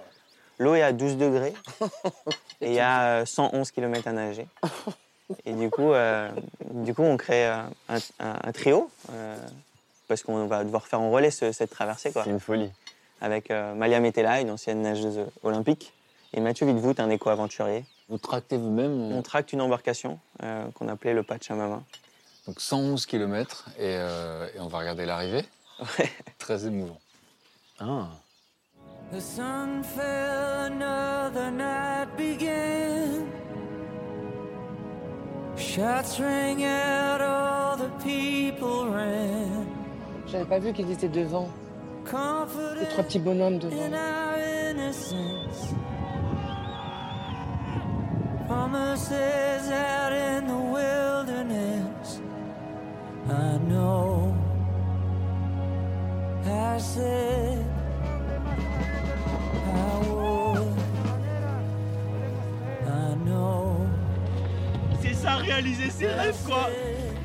L'eau est à 12 degrés et il y a euh, 111 km à nager. Et du coup, euh, du coup on crée euh, un, un- un trio euh, parce qu'on va devoir faire en relais ce- cette traversée. C'est une folie. Avec euh, Malia Metela, une ancienne nageuse olympique, et Mathieu Vidvout, un éco-aventurier. Vous tractez vous-même On tracte une embarcation euh, qu'on appelait le Pachamama. donc 111 km et, euh, et on va regarder l'arrivée. Très émouvant. Ah. The sun fell, another night began. Shots rang out, all the people ran. J'avais pas vu qu'ils étaient devant. Les trois petits bonhommes devant. Promises out in the wilderness. I know. I said C'est ça, réaliser ses rêves, quoi.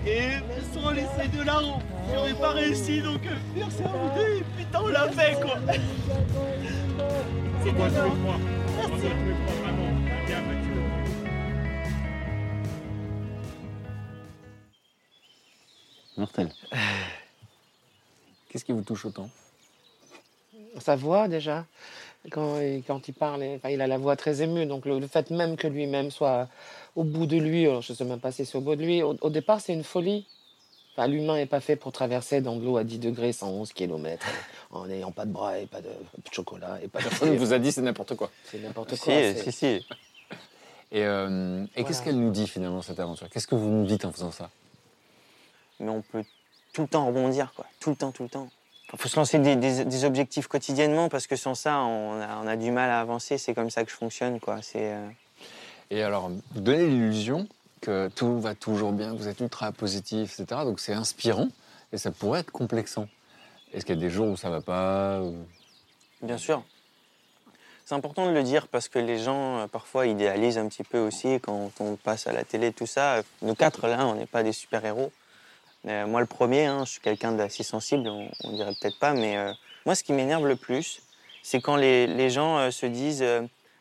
Et sans laisser de larmes, j'aurais pas réussi, donc euh, merci à vous deux, et putain, on l'a fait, quoi. C'est énorme. Merci. Mortel. Qu'est-ce qui vous touche autant? Sa voix déjà, quand, il- quand il parle, et- enfin, il a la voix très émue. Donc le, le fait même que lui-même soit au bout de lui, alors je ne sais même pas si c'est au bout de lui, au, au départ c'est une folie. Enfin, L'humain n'est pas fait pour traverser dans de l'eau à 10 degrés, 111 km, en n'ayant pas de bras et pas de, de chocolat et pas de... Personne ne vous a dit c'est n'importe quoi. C'est n'importe Si, quoi. c'est- si, si. Et, euh, et qu'est-ce qu'elle nous dit finalement cette aventure? Qu'est-ce que vous nous dites en faisant ça? Mais on peut tout le temps rebondir, quoi. Tout le temps, tout le temps. Il faut se lancer des, des- des objectifs quotidiennement parce que sans ça, on a, on a du mal à avancer. C'est comme ça que je fonctionne, quoi. C'est euh, Et alors, vous donnez l'illusion que tout va toujours bien, que vous êtes ultra positif, etc. Donc c'est inspirant et ça pourrait être complexant. Est-ce qu'il y a des jours où ça va pas ou- bien sûr. C'est important de le dire parce que les gens euh, parfois idéalisent un petit peu aussi quand on passe à la télé, tout ça. Nous quatre là, on n'est pas des super-héros. Euh, moi le premier, hein, je suis quelqu'un d'assez sensible, on, on dirait peut-être pas, mais euh, moi ce qui m'énerve le plus, c'est quand les, gens euh, se disent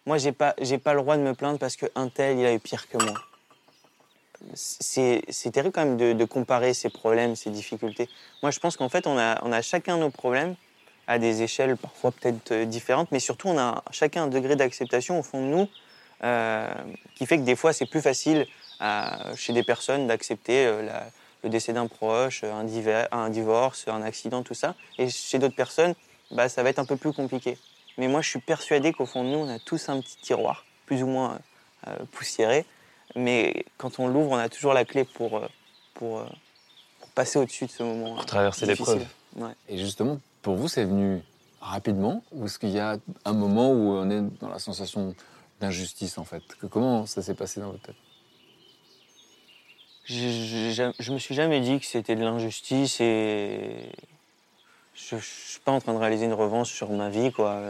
Moi j'ai pas, j'ai pas le droit de me plaindre parce qu'un tel il a eu pire que moi. C'est terrible quand même de, comparer ses problèmes, ses difficultés. Moi je pense qu'en fait on a, chacun nos problèmes à des échelles parfois peut-être différentes, mais surtout on a chacun un degré d'acceptation au fond de nous qui fait que des fois c'est plus facile chez des personnes d'accepter la- le décès d'un proche, un, divorce, un accident, tout ça. Et chez d'autres personnes, bah, ça va être un peu plus compliqué. Mais moi je suis persuadé qu'au fond de nous on a tous un petit tiroir, plus ou moins euh, poussiéré, mais quand on l'ouvre on a toujours la clé pour, euh, pour, euh, pour passer au-dessus de ce moment. Pour traverser l'épreuve. Ouais. Et justement, pour vous, c'est venu rapidement ou est-ce qu'il y a un moment où on est dans la sensation d'injustice en fait? Que Comment ça s'est passé dans votre tête? Je, je, me suis jamais dit que c'était de l'injustice et je, je suis pas en train de réaliser une revanche sur ma vie quoi.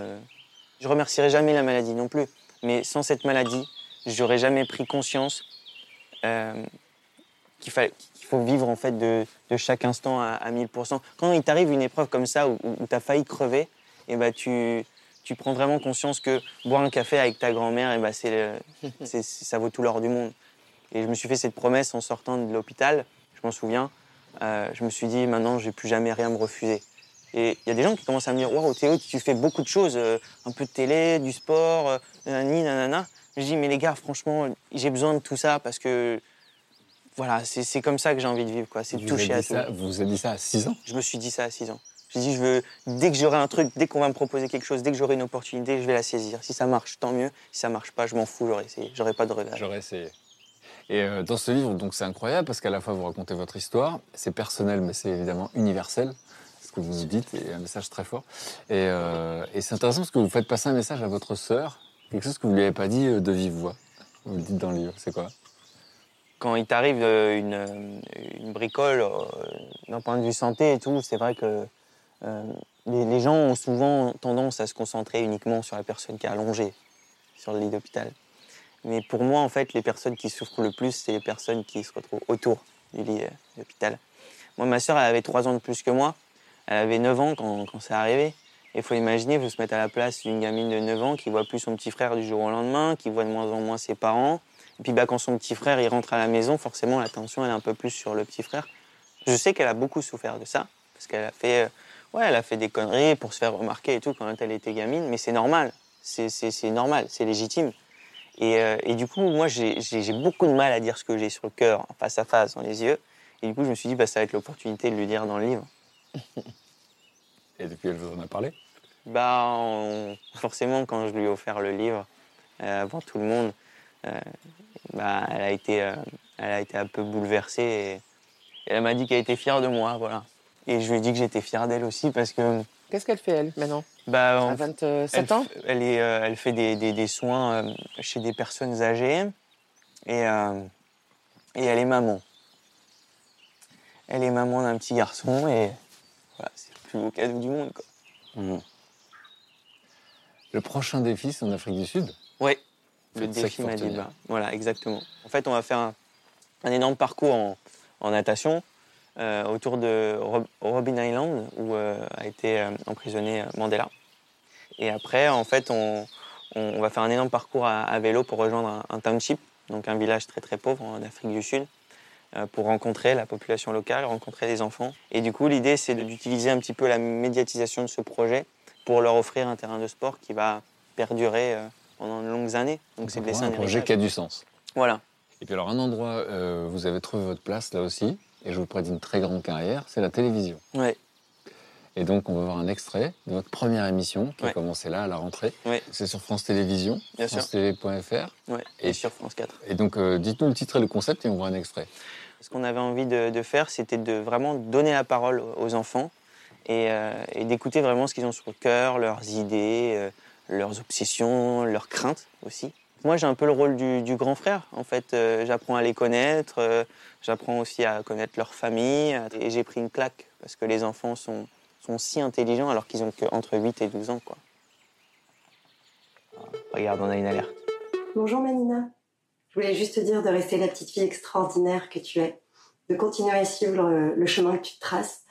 Je remercierai jamais la maladie non plus, mais sans cette maladie, j'aurais jamais pris conscience euh, qu'il fa- qu'il faut vivre en fait de, de chaque instant à, à 1000%. Quand il t'arrive une épreuve comme ça où, tu as failli crever, et ben tu, tu prends vraiment conscience que boire un café avec ta grand-mère, et ben c'est- ça vaut tout l'or du monde. Et je me suis fait cette promesse en sortant de l'hôpital, je m'en souviens. Euh, je me suis dit, maintenant, je vais plus jamais rien me refuser. Et il y a des gens qui commencent à me dire, waouh, Théo, tu fais beaucoup de choses, euh, un peu de télé, du sport, euh, nanani, nanana. Je dis, mais les gars, franchement, j'ai besoin de tout ça parce que, voilà, c'est comme ça que j'ai envie de vivre, quoi. C'est de toucher à tout. ça- vous vous avez dit ça à 6 ans? Je me suis dit ça à 6 ans. Je me suis dit, je veux, dès que j'aurai un truc, dès qu'on va me proposer quelque chose, dès que j'aurai une opportunité, je vais la saisir. Si ça marche, tant mieux. Si ça marche pas, je m'en fous, j'aurais essayé. J'aurais pas de regrets. J'aurais essayé. Et euh, dans ce livre, donc c'est incroyable parce qu'à la fois vous racontez votre histoire, c'est personnel mais c'est évidemment universel, ce que vous nous dites, et un message très fort. Et, euh, et c'est intéressant parce que vous faites passer un message à votre sœur, quelque chose que vous lui avez pas dit euh, de vive voix. Vous le dites dans le livre, c'est quoi? Quand il t'arrive une, bricole d'un point de vue santé et tout, c'est vrai que les, les gens ont souvent tendance à se concentrer uniquement sur la personne qui est allongée sur le lit d'hôpital. Mais pour moi, en fait, les personnes qui souffrent le plus, c'est les personnes qui se retrouvent autour du lit euh, d'hôpital. Moi, ma sœur, elle avait 3 ans de plus que moi. Elle avait 9 ans quand, quand c'est arrivé. Il faut imaginer, vous se mettre à la place d'une gamine de 9 ans qui voit plus son petit frère du jour au lendemain, qui voit de moins en moins ses parents. Et puis bah, quand son petit frère il rentre à la maison, forcément l'attention est un peu plus sur le petit frère. Je sais qu'elle a beaucoup souffert de ça, parce qu'elle a fait, euh, ouais, elle a fait des conneries pour se faire remarquer et tout quand elle était gamine, mais c'est normal, c'est normal, c'est légitime. Et, euh, et du coup, moi j'ai beaucoup de mal à dire ce que j'ai sur le cœur, face à face, dans les yeux. Et du coup, je me suis dit, bah, ça va être l'opportunité de lui dire dans le livre. Et depuis, elle vous en a parlé? Bah, on- forcément, quand je lui ai offert le livre, euh, avant tout le monde, euh, bah, elle, a été, euh, elle a été un peu bouleversée et, et elle m'a dit qu'elle était fière de moi, voilà. Et je lui ai dit que j'étais fier d'elle aussi parce que. Qu'est-ce qu'elle fait, elle, maintenant? Bah, À en- 27 elle, ans f- elle, est, euh, elle fait des, des- des soins euh, chez des personnes âgées et, euh, et elle est maman. Elle est maman d'un petit garçon et voilà, c'est le plus beau cadeau du monde. Quoi. Mmh. Le prochain défi, c'est en Afrique du Sud Oui, le défi. Madiba. Voilà, exactement. En fait, on va faire un, un énorme parcours en, en natation euh, autour de Rob- Robben Island où euh, a été euh, emprisonné Mandela. Et après, en fait, on, on- va faire un énorme parcours à, à vélo pour rejoindre un, un township, donc un village très très pauvre en Afrique du Sud, pour rencontrer la population locale, rencontrer les enfants. Et du coup, l'idée, c'est d'utiliser un petit peu la médiatisation de ce projet pour leur offrir un terrain de sport qui va perdurer pendant de longues années. Donc, c'est un projet qui a du sens. Voilà. Et puis alors un endroit, euh, vous avez trouvé votre place là aussi, et je vous prête une très grande carrière, c'est la télévision. Ouais. Et donc on va voir un extrait de votre première émission qui a commencé là à la rentrée. Ouais. C'est sur France Télévisions, francetv.fr. Ouais. Et, sur France 4. Et donc euh, dites-nous le titre et le concept et on voit un extrait. Ce qu'on avait envie de, de faire, c'était de vraiment donner la parole aux enfants et, euh, et d'écouter vraiment ce qu'ils ont sur le cœur, leurs idées, euh, leurs obsessions, leurs craintes aussi. Moi, j'ai un peu le rôle du, grand frère. En fait, euh, j'apprends à les connaître, euh, j'apprends aussi à connaître leur famille. Et j'ai pris une claque parce que les enfants sont, sont si intelligents alors qu'ils ont que entre 8 et 12 ans. Regarde, on a une alerte. Bonjour Manina. Je voulais juste te dire de rester la petite fille extraordinaire que tu es, de continuer à suivre le chemin que tu traces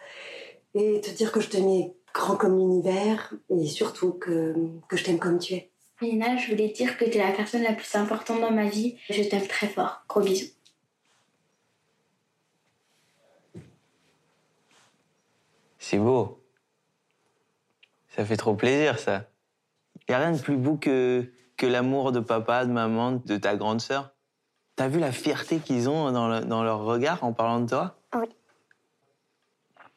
et te dire que je te mets grand comme l'univers et surtout que, que je t'aime comme tu es. Je voulais dire que tu es la personne la plus importante dans ma vie. Je t'aime très fort. Gros bisous. C'est beau. Ça fait trop plaisir, ça. Y a rien de plus beau que, que l'amour de papa, de maman, de ta grande sœur. T'as vu la fierté qu'ils ont dans, le- dans leur regard en parlant de toi? Oui.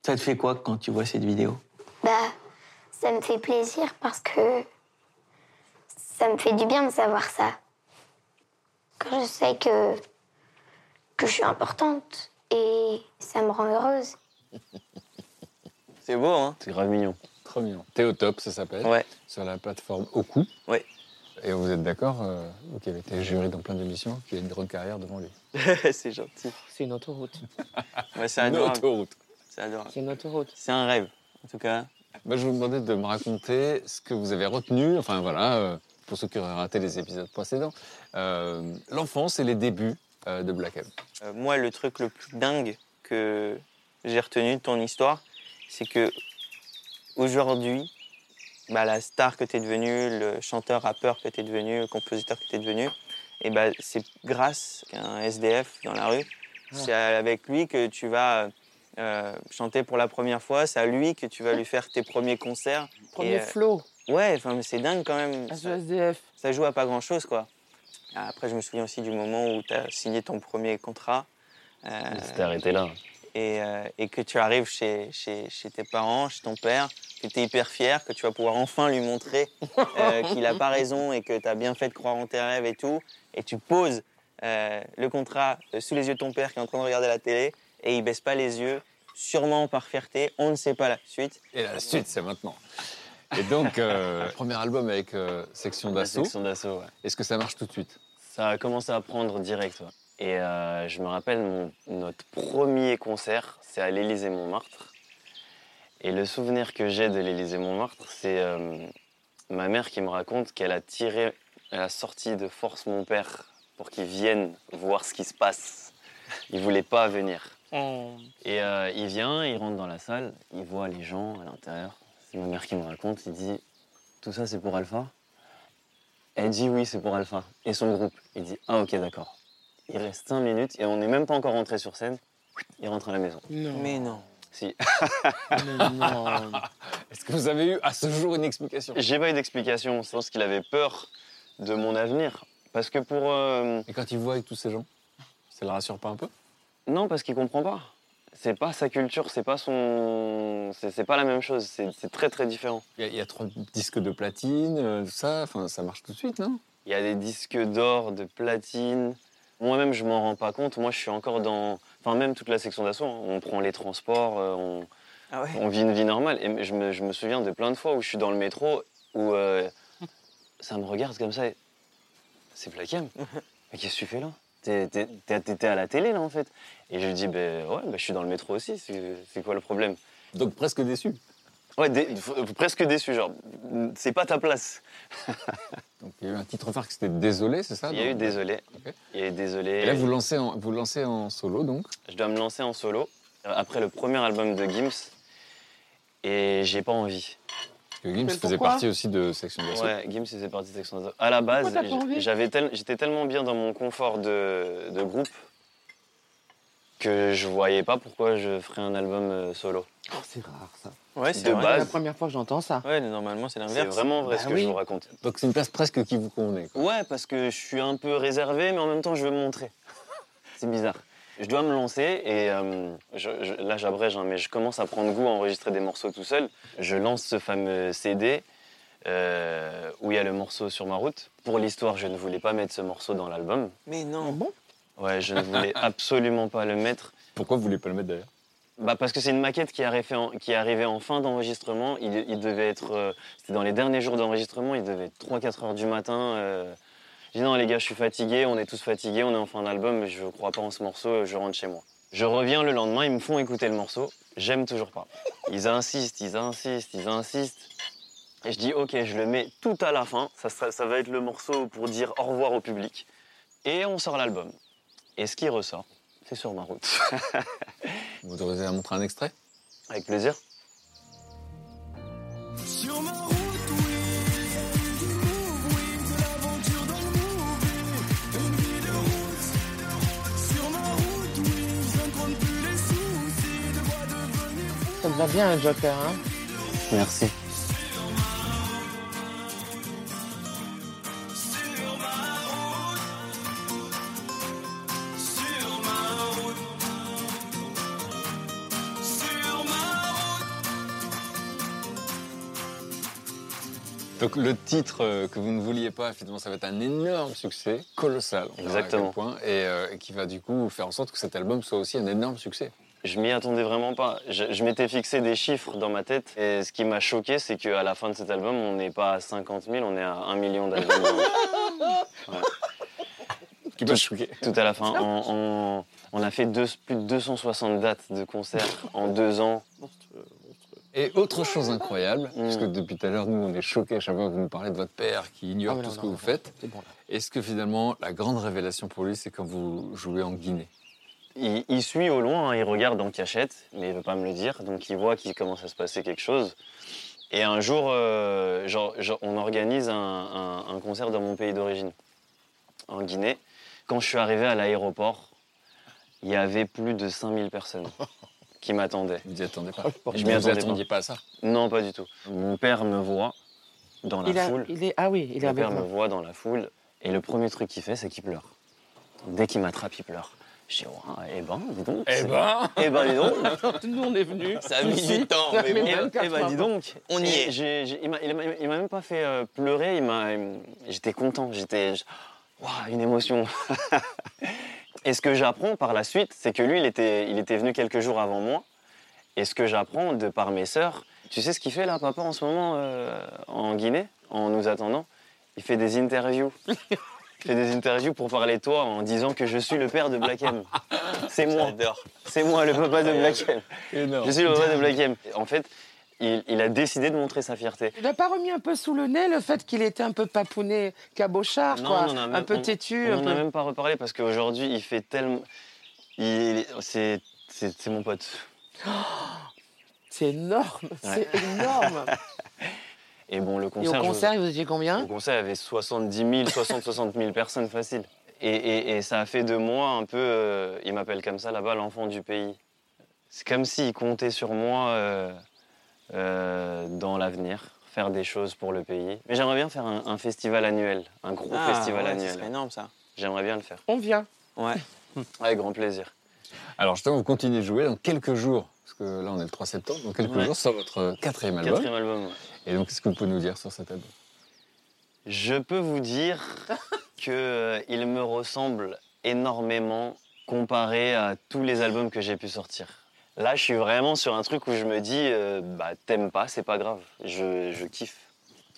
Ça te fait quoi quand tu vois cette vidéo? Bah, ça me fait plaisir parce que ça me fait du bien de savoir ça. Quand je sais que, que je suis importante et ça me rend heureuse. C'est beau, hein C'est grave mignon. Trop mignon. Théo Top, ça s'appelle. Ouais. Sur la plateforme Oku. Ouais. Et vous êtes d'accord, euh, vous qui avez été jury dans plein d'émissions, qu'il y a une grande carrière devant lui. C'est gentil. C'est une autoroute. Ouais, c'est Une adorable. autoroute. C'est adorable. C'est une autoroute. C'est un rêve, en tout cas. Bah, je vous demandais de me raconter ce que vous avez retenu, enfin voilà, euh, pour ceux qui auraient raté les épisodes précédents, euh, l'enfance et les débuts euh, de Black M. Euh, moi, le truc le plus dingue que j'ai retenu de ton histoire, c'est que aujourd'hui, bah, la star que tu es devenu, le chanteur, rappeur que tu es devenu, le compositeur que tu es devenu, et bah, c'est grâce à un SDF dans la rue. C'est avec lui que tu vas euh, chanter pour la première fois, c'est à lui que tu vas lui faire tes premiers concerts. Premier Et, euh, flow. Ouais, enfin, mais c'est dingue quand même. à ce SDF. Ça joue à pas grand chose, quoi. Après, je me souviens aussi du moment où tu as signé ton premier contrat. euh, C'était arrêté là. et, euh, et que tu arrives chez, chez, chez tes parents, chez ton père, que tu es hyper fier, que tu vas pouvoir enfin lui montrer euh, qu'il n'a pas raison et que tu as bien fait de croire en tes rêves et tout. Et tu poses euh, le contrat sous les yeux de ton père qui est en train de regarder la télé et il baisse pas les yeux, sûrement par fierté. On ne sait pas la suite. Et la suite, c'est maintenant. Et donc, euh, premier album avec euh, Section d'Assaut. section d'assaut, ouais. Est-ce que ça marche tout de suite? Ça a commencé à prendre direct. ouais. Et euh, je me rappelle, mon- notre premier concert, c'est à l'Élysée-Montmartre. Et le souvenir que j'ai de l'Élysée-Montmartre, c'est euh, ma mère qui me raconte qu'elle a tiré, elle a sorti de force mon père pour qu'il vienne voir ce qui se passe. Il voulait pas venir. Et euh, il vient, il rentre dans la salle, il voit les gens à l'intérieur. C'est ma mère qui me raconte, il dit Tout ça c'est pour Alpha? Elle dit Oui, c'est pour Alpha. Et son groupe Il dit Ah, ok, d'accord. Il reste cinq minutes et on n'est même pas encore rentré sur scène. Il rentre à la maison. Mais non. Si. Est-ce que vous avez eu à ce jour une explication? J'ai pas eu d'explication. Je pense qu'il avait peur de mon avenir. Parce que pour. euh, Et quand il voit avec tous ces gens, ça le rassure pas un peu? Non, parce qu'il comprend pas. C'est pas sa culture, c'est pas son. C'est c'est pas la même chose. C'est c'est très très différent. Il y, a- il y a trois disques de platine, euh, tout ça, enfin, ça marche tout de suite, non? Il y a des disques d'or, de platine. Moi-même, je m'en rends pas compte. Moi, je suis encore dans. Enfin, même toute la section d'assaut. hein. On prend les transports, euh, on, Ah ouais on vit une vie normale. Et je me, je me souviens de plein de fois où je suis dans le métro où euh, ça me regarde comme ça. et, C'est Black M. Mais qu'est-ce que tu fais là? T'es à la télé là en fait. Et je lui dis, ben ouais, ben, je suis dans le métro aussi. C'est quoi le problème? Donc presque déçu. Ouais, dé- f- presque déçu. Genre, c'est pas ta place. Donc il y a eu un titre phare qui c'était Désolé, c'est ça? Il y a eu désolé. Il y a eu désolé. Et là, vous lancez en, vous lancez en solo, donc? Je dois me lancer en solo euh, après le premier album de Gims et j'ai pas envie. Que Gims faisait partie aussi de Section d'Assaut. Ouais, Gims faisait partie de Section d'Assaut. À la base, j'avais tel- j'étais tellement bien dans mon confort de, de groupe que je voyais pas pourquoi je ferais un album euh, solo. Oh, c'est rare ça. Ouais, c'est De vrai. base. C'est la première fois que j'entends ça. Ouais, normalement, c'est C'est l'inverse. vraiment vrai Bah ce que oui. je vous raconte. Donc c'est une place presque qui vous convenait. quoi. Ouais, parce que je suis un peu réservé, mais en même temps, je veux me montrer. C'est bizarre. Je dois me lancer et euh, je- je- là, j'abrège, hein, mais je commence à prendre goût à enregistrer des morceaux tout seul. Je lance ce fameux CD euh, où il y a le morceau sur ma route. Pour l'histoire, je ne voulais pas mettre ce morceau dans l'album. Mais non. bon? Ouais, je ne voulais absolument pas le mettre. Pourquoi vous voulez pas le mettre d'ailleurs? Bah parce que c'est une maquette qui, arrivait en, qui arrivait en fin d'enregistrement. Il, il devait être. euh, C'était dans les derniers jours d'enregistrement, il devait être 3-4 heures du matin. Euh. J'ai dit non, les gars, je suis fatigué, on est tous fatigués, on est en fin d'album, mais je crois pas en ce morceau, je rentre chez moi. Je reviens le lendemain, ils me font écouter le morceau, j'aime toujours pas. Ils insistent, ils insistent, ils insistent. Et je dis ok, je le mets tout à la fin, ça, sera- ça va être le morceau pour dire au revoir au public. Et on sort l'album. Et ce qui ressort, c'est sur ma route. Vous autorisez à montrer un extrait? Avec plaisir. Sur ma te va bien, le Joker, hein Merci. Donc le titre euh, que vous ne vouliez pas, finalement, ça va être un énorme succès, colossal. on verra à quel Exactement. point, et, euh, et qui va du coup faire en sorte que cet album soit aussi un énorme succès. Je m'y attendais vraiment pas. Je, je m'étais fixé des chiffres dans ma tête. Et ce qui m'a choqué, c'est qu'à la fin de cet album, on n'est pas à 50 000, on est à 1 million d'albums. Qui m'a choqué. Tout à la fin. On a fait deux- plus de 260 dates de concerts en deux ans. Et autre chose incroyable, puisque depuis tout à l'heure, nous, on est choqués à chaque fois que vous nous parlez de votre père qui ignore Ah tout non, ce non, que vous non, faites. Bon. Est-ce que finalement, la grande révélation pour lui, c'est quand vous jouez en Guinée? Il, il suit au loin, hein, il regarde en cachette, mais il veut pas me le dire. Donc il voit qu'il commence à se passer quelque chose. Et un jour, euh, genre- genre, on organise un, un- un concert dans mon pays d'origine, en Guinée. Quand je suis arrivé à l'aéroport, il y avait plus de 5000 personnes qui m'attendaient. Vous n'y attendez pas Je Vous m'y vous attendais attendiez pas à ça Non, pas du tout. Mon père me voit dans la Il, a- foule. il est, ah oui, il est Mon père me voit dans la foule et le premier truc qu'il fait, c'est qu'il pleure. Dès qu'il m'attrape, il pleure. Je dis, ouais, eh ben, dis donc. Eh ben Eh ben, dis donc. Nous, on est venus. Ça a mis du temps, mais bon. Eh 24 eh ben, dis donc. On y est. J'ai- j'ai- il m'a- il m'a il m'a même pas fait euh, pleurer. Il m'a, il- j'étais content. J'étais, je- Waouh, une émotion. et ce que j'apprends par la suite, c'est que lui, il était, il était venu quelques jours avant moi. Et ce que j'apprends de par mes sœurs, tu sais ce qu'il fait là, papa, en ce moment, euh, en Guinée, en nous attendant? Il fait des interviews. Il fait des interviews pour parler de toi en disant que je suis le père de Black M. C'est moi. C'est moi, le papa de Black M. Énorme. Je suis le papa de Black M. En fait, il, il a décidé de montrer sa fierté. Tu n'as pas remis un peu sous le nez le fait qu'il était un peu papounet, cabochard, Non, quoi. un peu têtu. On n'en a même pas reparlé parce qu'aujourd'hui, il fait tellement. Il, c'est mon pote. C'est énorme, c'est énorme. Et bon, le Et concert. au je- concert, vous étiez combien Au concert, il y avait 70 000, 60, 60 000 personnes facile. Et, et- et ça a fait de moi un peu. euh, il m'appelle comme ça là-bas, l'enfant du pays. C'est comme s'il comptait sur moi euh, euh, dans l'avenir, faire des choses pour le pays. Mais j'aimerais bien faire un, un festival annuel, un gros Ah, festival ouais, annuel. Ce serait énorme ça. J'aimerais bien le faire. On vient. Ouais, avec grand plaisir. Alors justement, vous continuez de jouer dans quelques jours, parce que là on est le 3 septembre, dans quelques Ouais. jours sort votre euh, quatrième album. Quatrième album. ouais. Et donc qu'est-ce que vous pouvez nous dire sur cet album? Je peux vous dire qu'il me ressemble énormément comparé à tous les albums que j'ai pu sortir. Là, je suis vraiment sur un truc où je me dis, euh, bah t'aimes pas, c'est pas grave, je, je kiffe.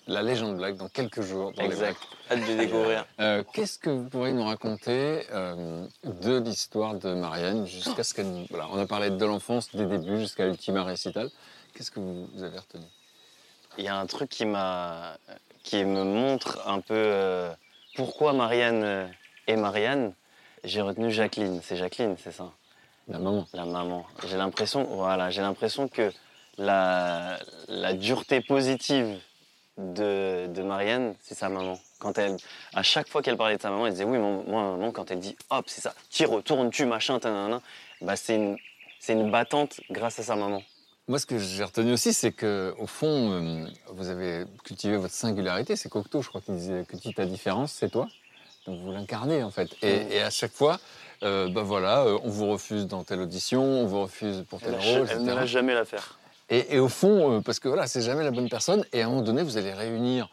La légende Black dans quelques jours. Dans les Exact. Hâte de découvrir. Euh, Qu'est-ce que vous pourriez nous raconter euh, de l'histoire de Marianne jusqu'à ce qu'elle... Voilà, on a parlé de l'enfance, des débuts jusqu'à l'ultima récital. Qu'est-ce que vous, vous avez retenu? Il y a un truc qui m'a, qui me montre un peu euh, pourquoi Marianne euh, est Marianne. J'ai retenu Jacqueline. C'est Jacqueline, c'est ça? La maman. La maman. J'ai l'impression, voilà, j'ai l'impression que la, la dureté positive de, de Marianne, c'est sa maman. Quand elle, à chaque fois qu'elle parlait de sa maman, elle disait oui, mon- moi, maman, quand elle dit hop, c'est ça, tu retournes, tu machin, bah c'est une, c'est une battante grâce à sa maman. Moi, ce que j'ai retenu aussi, c'est que au fond, euh, vous avez cultivé votre singularité. C'est Cocteau, je crois, qui disait que ta différence, c'est toi. Donc vous l'incarnez en fait. Et, et à chaque fois, euh, bah voilà, euh, on vous refuse dans telle audition, on vous refuse pour tel rôle, elle ne lâche jamais l'affaire. Et, et au fond, parce que voilà, c'est jamais la bonne personne. Et à un moment donné, vous allez réunir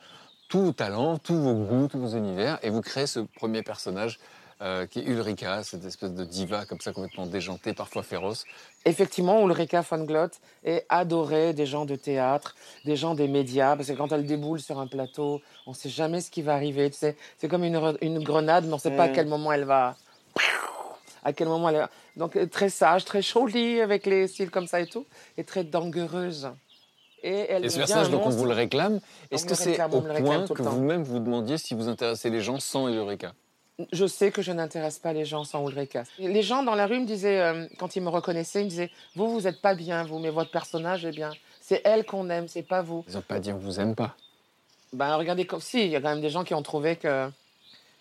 tous vos talents, tous vos goûts, tous vos univers, et vous créez ce premier personnage euh, qui est Ulrika, cette espèce de diva comme ça complètement déjantée, parfois féroce. Effectivement, Ulrika von Glott est adorée des gens de théâtre, des gens des médias, parce que quand elle déboule sur un plateau, on ne sait jamais ce qui va arriver. Tu sais, c'est comme une, re- une grenade, mais on ne sait pas à Mhm. quel moment elle va. À quel moment elle va. Donc, euh, très sage, très jolie, avec les cils comme ça et tout, et très dangereuse. Et elle Et ce personnage, donc on vous le réclame. Est-ce que c'est au point que vous-même vous demandiez si vous intéressez les gens sans Ulrika? Je sais que je n'intéresse pas les gens sans Ulrika. Les gens dans la rue me disaient, euh, quand ils me reconnaissaient, ils me disaient Vous, vous n'êtes pas bien, vous, mais votre personnage est bien. C'est elle qu'on aime, c'est pas vous. Ils n'ont pas dit on vous aime pas. Ben, regardez comme si, il y a quand même des gens qui ont trouvé que,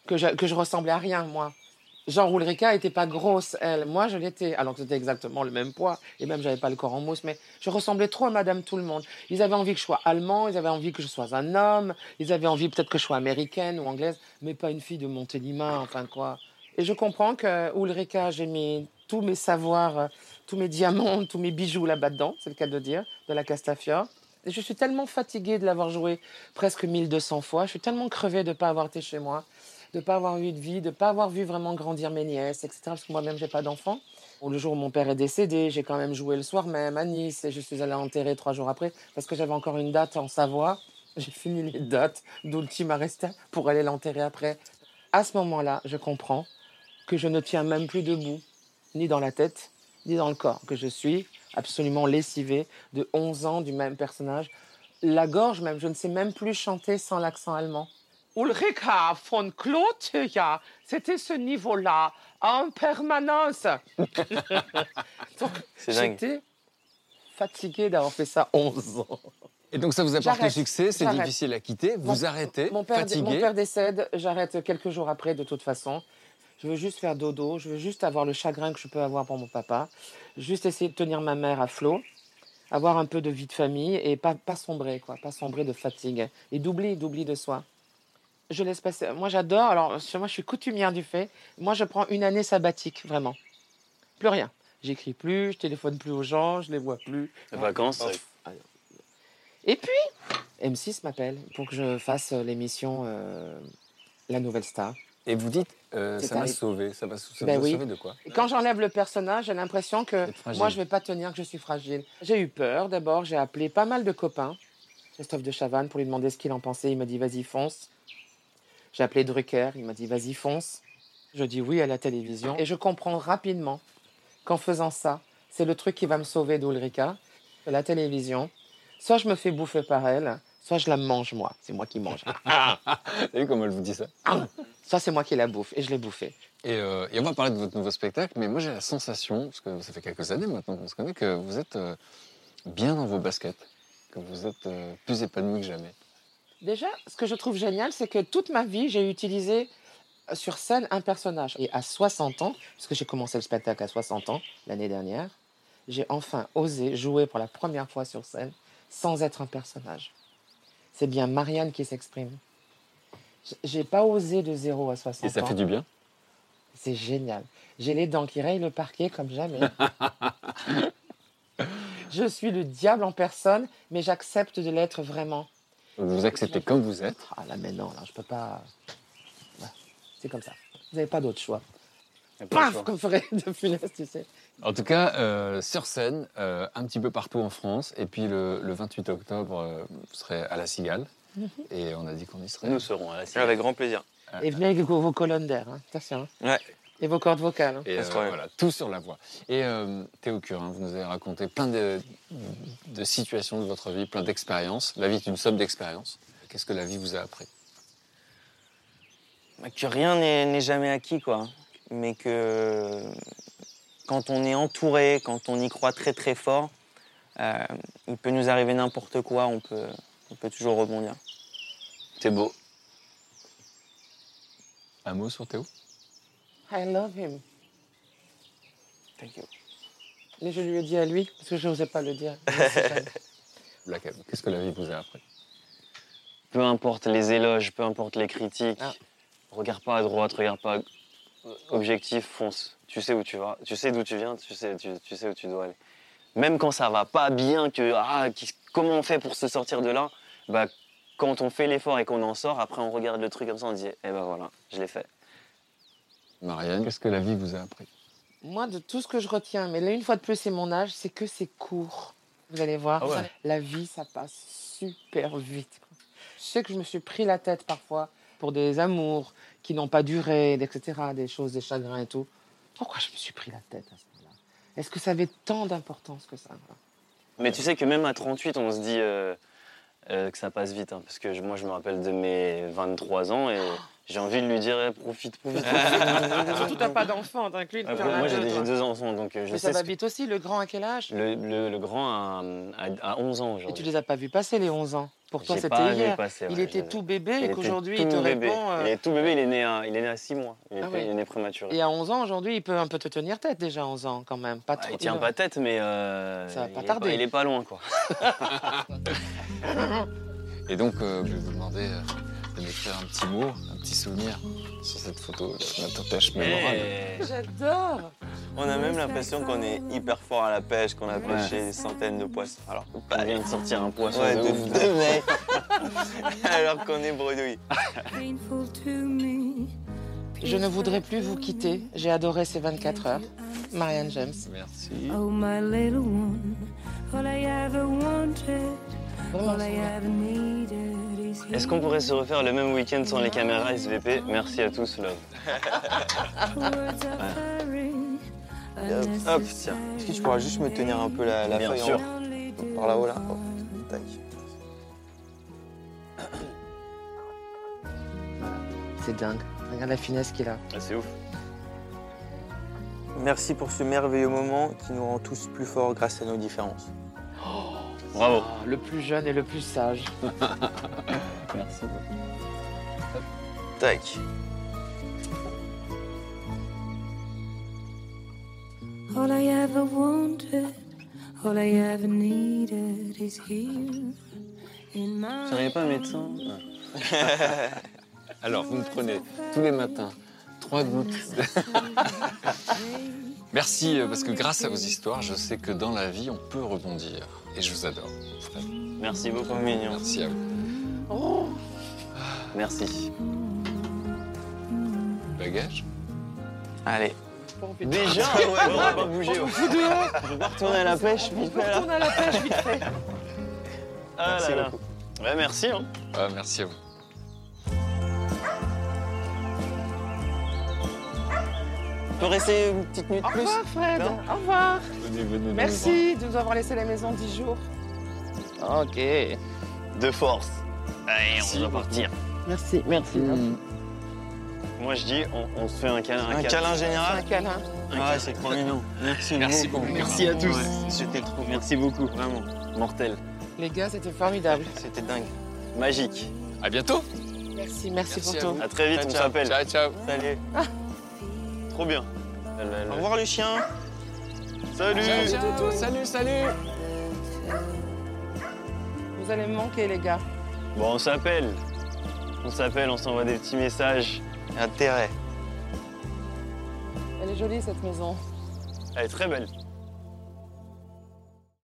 que, je, que je ressemblais à rien, moi. Genre, Ulrika était pas grosse, elle. Moi, je l'étais, alors que c'était exactement le même poids. Et même, j'avais pas le corps en mousse, mais je ressemblais trop à Madame Tout le Monde. Ils avaient envie que je sois allemand, ils avaient envie que je sois un homme, ils avaient envie peut-être que je sois américaine ou anglaise, mais pas une fille de Montélimar, enfin quoi. Et je comprends que Ulrika, j'ai mis tous mes savoirs, euh, tous mes diamants, tous mes bijoux là-bas dedans, c'est le cas de dire, de la Castafiore. Et je suis tellement fatiguée de l'avoir joué presque 1200 fois. Je suis tellement crevée de ne pas avoir été chez moi, de ne pas avoir eu de vie, de ne pas avoir vu vraiment grandir mes nièces, etc. Parce que moi-même, j'ai pas d'enfants. Le jour où mon père est décédé, j'ai quand même joué le soir même à Nice et je suis allée enterrer trois jours après parce que j'avais encore une date en Savoie. J'ai fini les dates d'Ultima Resta pour aller l'enterrer après. À ce moment-là, je comprends que je ne tiens même plus debout, ni dans la tête, ni dans le corps que je suis, absolument lessivée, de 11 ans, du même personnage. La gorge même, je ne sais même plus chanter sans l'accent allemand. Ulrika von Klotia, c'était ce niveau-là, en permanence. Donc, j'étais fatiguée d'avoir fait ça 11 ans. Et donc ça vous apporte le succès, c'est difficile à quitter, vous Mon- arrêtez, mon père, fatigué. Mon père décède, j'arrête quelques jours après de toute façon. Je veux juste faire dodo, je veux juste avoir le chagrin que je peux avoir pour mon papa, juste essayer de tenir ma mère à flot, avoir un peu de vie de famille et pas, pas sombrer, quoi, pas sombrer de fatigue et d'oubli, d'oubli de soi. Je laisse passer. Moi, j'adore. Alors, chez moi, je suis coutumière du fait. Moi, je prends une année sabbatique, vraiment. Plus rien. J'écris plus, je téléphone plus aux gens, je les vois plus. Les vacances, Oh, c'est- Et puis, M6 m'appelle pour que je fasse euh, l'émission euh, La Nouvelle Star. Et vous dites, euh, ça m'a sauvé, ça ça Ben vous a oui. sauvé de quoi? Et quand j'enlève le personnage, j'ai l'impression que moi, je vais pas tenir, que je suis fragile. J'ai eu peur. D'abord, j'ai appelé pas mal de copains. Christophe de Chavannes pour lui demander ce qu'il en pensait. Il m'a dit, vas-y, fonce. J'ai appelé Drucker. Il m'a dit, vas-y, fonce. Je dis oui à la télévision. Et je comprends rapidement qu'en faisant ça, c'est le truc qui va me sauver d'Ulrika, de la télévision. Soit je me fais bouffer par elle, soit je la mange moi. C'est moi qui mange. Vous vu comment elle vous dit ça? Soit c'est moi qui la bouffe. Et je l'ai bouffée. et, euh, et on va parler de votre nouveau spectacle, mais moi j'ai la sensation, parce que ça fait quelques années maintenant qu'on se connaît, que vous êtes euh, bien dans vos baskets, que vous êtes euh, plus épanoui que jamais. Déjà, ce que je trouve génial, c'est que toute ma vie, j'ai utilisé euh, sur scène un personnage. Et à 60 ans, parce que j'ai commencé le spectacle à 60 ans l'année dernière, j'ai enfin osé jouer pour la première fois sur scène sans être un personnage. C'est bien Marianne qui s'exprime. J'ai pas osé de 0 à 60 Et ça ans. fait du bien C'est génial. J'ai les dents qui rayent le parquet comme jamais. je suis le diable en personne, mais j'accepte de l'être vraiment. Vous vous acceptez comme vous êtes. Ah là, mais non, là, je peux pas. Ouais, C'est comme ça. Vous n'avez pas d'autre choix. Pas Paf, choix. comme ferait de Funès, tu sais. En tout cas, euh, sur scène, euh, un petit peu partout en France. Et puis le, le 28 octobre, euh, vous serez à la Cigale. Mhm. Et on a dit qu'on y serait. Nous serons à la Cigale. Avec grand plaisir. Et venez avec vos, vos colonnes d'air, hein. attention. hein. Ouais. Et vos cordes vocales. hein. Et euh, voilà, tout sur la voix. Et euh, Théo Curin, vous nous avez raconté plein de, de situations de votre vie, plein d'expériences. La vie est une somme d'expériences. Qu'est-ce que la vie vous a appris? Bah, que rien n'est n'est jamais acquis, quoi. Mais que quand on est entouré, quand on y croit très très fort, euh, il peut nous arriver n'importe quoi, on peut, on peut toujours rebondir. C'est beau. Un mot sur Théo? I love him. Thank you. Mais je lui ai dit à lui, parce que je n'osais pas le dire. Black M, Qu'est-ce que la vie vous a appris? Peu importe les éloges, peu importe les critiques, Ah. regarde pas à droite, regarde pas à... Objectif, fonce. Tu sais où tu vas, tu sais d'où tu viens, tu sais, tu, tu sais où tu dois aller. Même quand ça va pas bien, que ah, qui- comment on fait pour se sortir de là? Bah, Quand on fait l'effort et qu'on en sort, après on regarde le truc comme ça, on dit Eh ben voilà, je l'ai fait. Marianne, qu'est-ce que la vie vous a appris? Moi, de tout ce que je retiens, mais là, une fois de plus, c'est mon âge, c'est que c'est court. Vous allez voir, Ah ouais. la vie, ça passe super vite. Je sais que je me suis pris la tête parfois pour des amours qui n'ont pas duré, etc., des choses, des chagrins et tout. Pourquoi je me suis pris la tête à ce moment-là? Est-ce que ça avait tant d'importance que ça Mais tu sais que même à 38, on se dit euh, euh, que ça passe vite. hein, parce que je- moi, je me rappelle de mes 23 ans et j'ai envie de lui dire Eh, profite, profite, profite. Surtout, t'as pas d'enfant, t'inclus père moi, j'ai toi. deux enfants, donc euh, je Mais sais ça va que- vite aussi, le grand à quel âge? Le, le- le grand a, a- a 11 ans Et tu aujourd'hui. les as pas vus passer les 11 ans? Pour toi, c'était hier. il était tout bébé et qu'aujourd'hui, tout il te bébé. répond. euh, Il est tout bébé, il est né à, il est né à 6 mois. Il, Ah est, ouais. il est né prématuré. Et à 11 ans, aujourd'hui, il peut un peu te tenir tête déjà à 11 ans quand même. Pas Ah, trop. il tient pas tête, mais euh, Ça va pas tarder. il est pas loin, quoi. Et donc, euh, je vais vous demander euh, de m'écrire un petit mot, un petit souvenir sur cette photo, notre pêche mémorable. J'adore. On a même l'impression qu'on est hyper fort à la pêche, qu'on a Ouais. pêché des centaines de poissons. Alors, on vient de sortir un poisson Ouais, de, de ouf, ouf. de mec. Alors qu'on est bredouille. painful to me. Je ne voudrais plus vous quitter. J'ai adoré ces 24 heures. Marianne James. Merci. Oh, my little one. All I ever wanted, all I ever needed Est-ce qu'on pourrait se refaire le même week-end sans les caméras SVP Merci à tous, love. Hop, hop, tiens. Est-ce que tu pourras juste me tenir un peu la, la Bien feuille sûr. en- par là-haut là Oh, tac. C'est dingue. Regarde la finesse qu'il a. Ah, c'est ouf. Merci pour ce merveilleux moment qui nous rend tous plus forts grâce à nos différences. Bravo. Ah, le plus jeune et le plus sage. Merci. Tac. All I ever wanted, all I ever needed is here in my pas un médecin Alors, vous me prenez tous les matins trois gouttes. Merci, euh, parce que grâce à vos histoires, je sais que dans la vie, on peut rebondir. Et je vous adore. vraiment. Merci beaucoup. Mignon. Merci à vous. Oh, Merci. Bagage? Allez. Déjà Ouais, on va pas bouger. On ouais. fout dehors. On va retourner à la pêche On vite fait là. retourner à la pêche vite fait. Ah Merci là là. beaucoup. Ouais, merci. Hein. Ah, Merci à vous. On peut rester une petite minute Au plus revoir Fred. Non. Au revoir. Venez, venez. Merci de nous avoir laissé la maison 10 jours. Ok. De force. Allez, on va beaucoup. partir. Merci, merci. Mmh. Moi, je dis, on, on se fait un câlin. Un câlin. câlin Un général câlin. Ouais, c'est trop mignon. Merci, Merci beaucoup. beaucoup. Merci à tous. Ouais, C'était trop bien. Merci beaucoup. Vraiment, Mortel. Les gars, c'était formidable. c'était dingue. Magique. À bientôt. Merci, merci, Merci pour à tout. À très vite, Ciao, on s'appelle. Ciao, ciao. Salut. Trop bien. Le- Au revoir les chiens. Salut. Ciao, salut, salut. Vous allez me manquer, les gars. Bon, on s'appelle. On s'appelle, on s'envoie des petits messages. Intérêt. Elle est jolie, cette maison. Elle est très belle.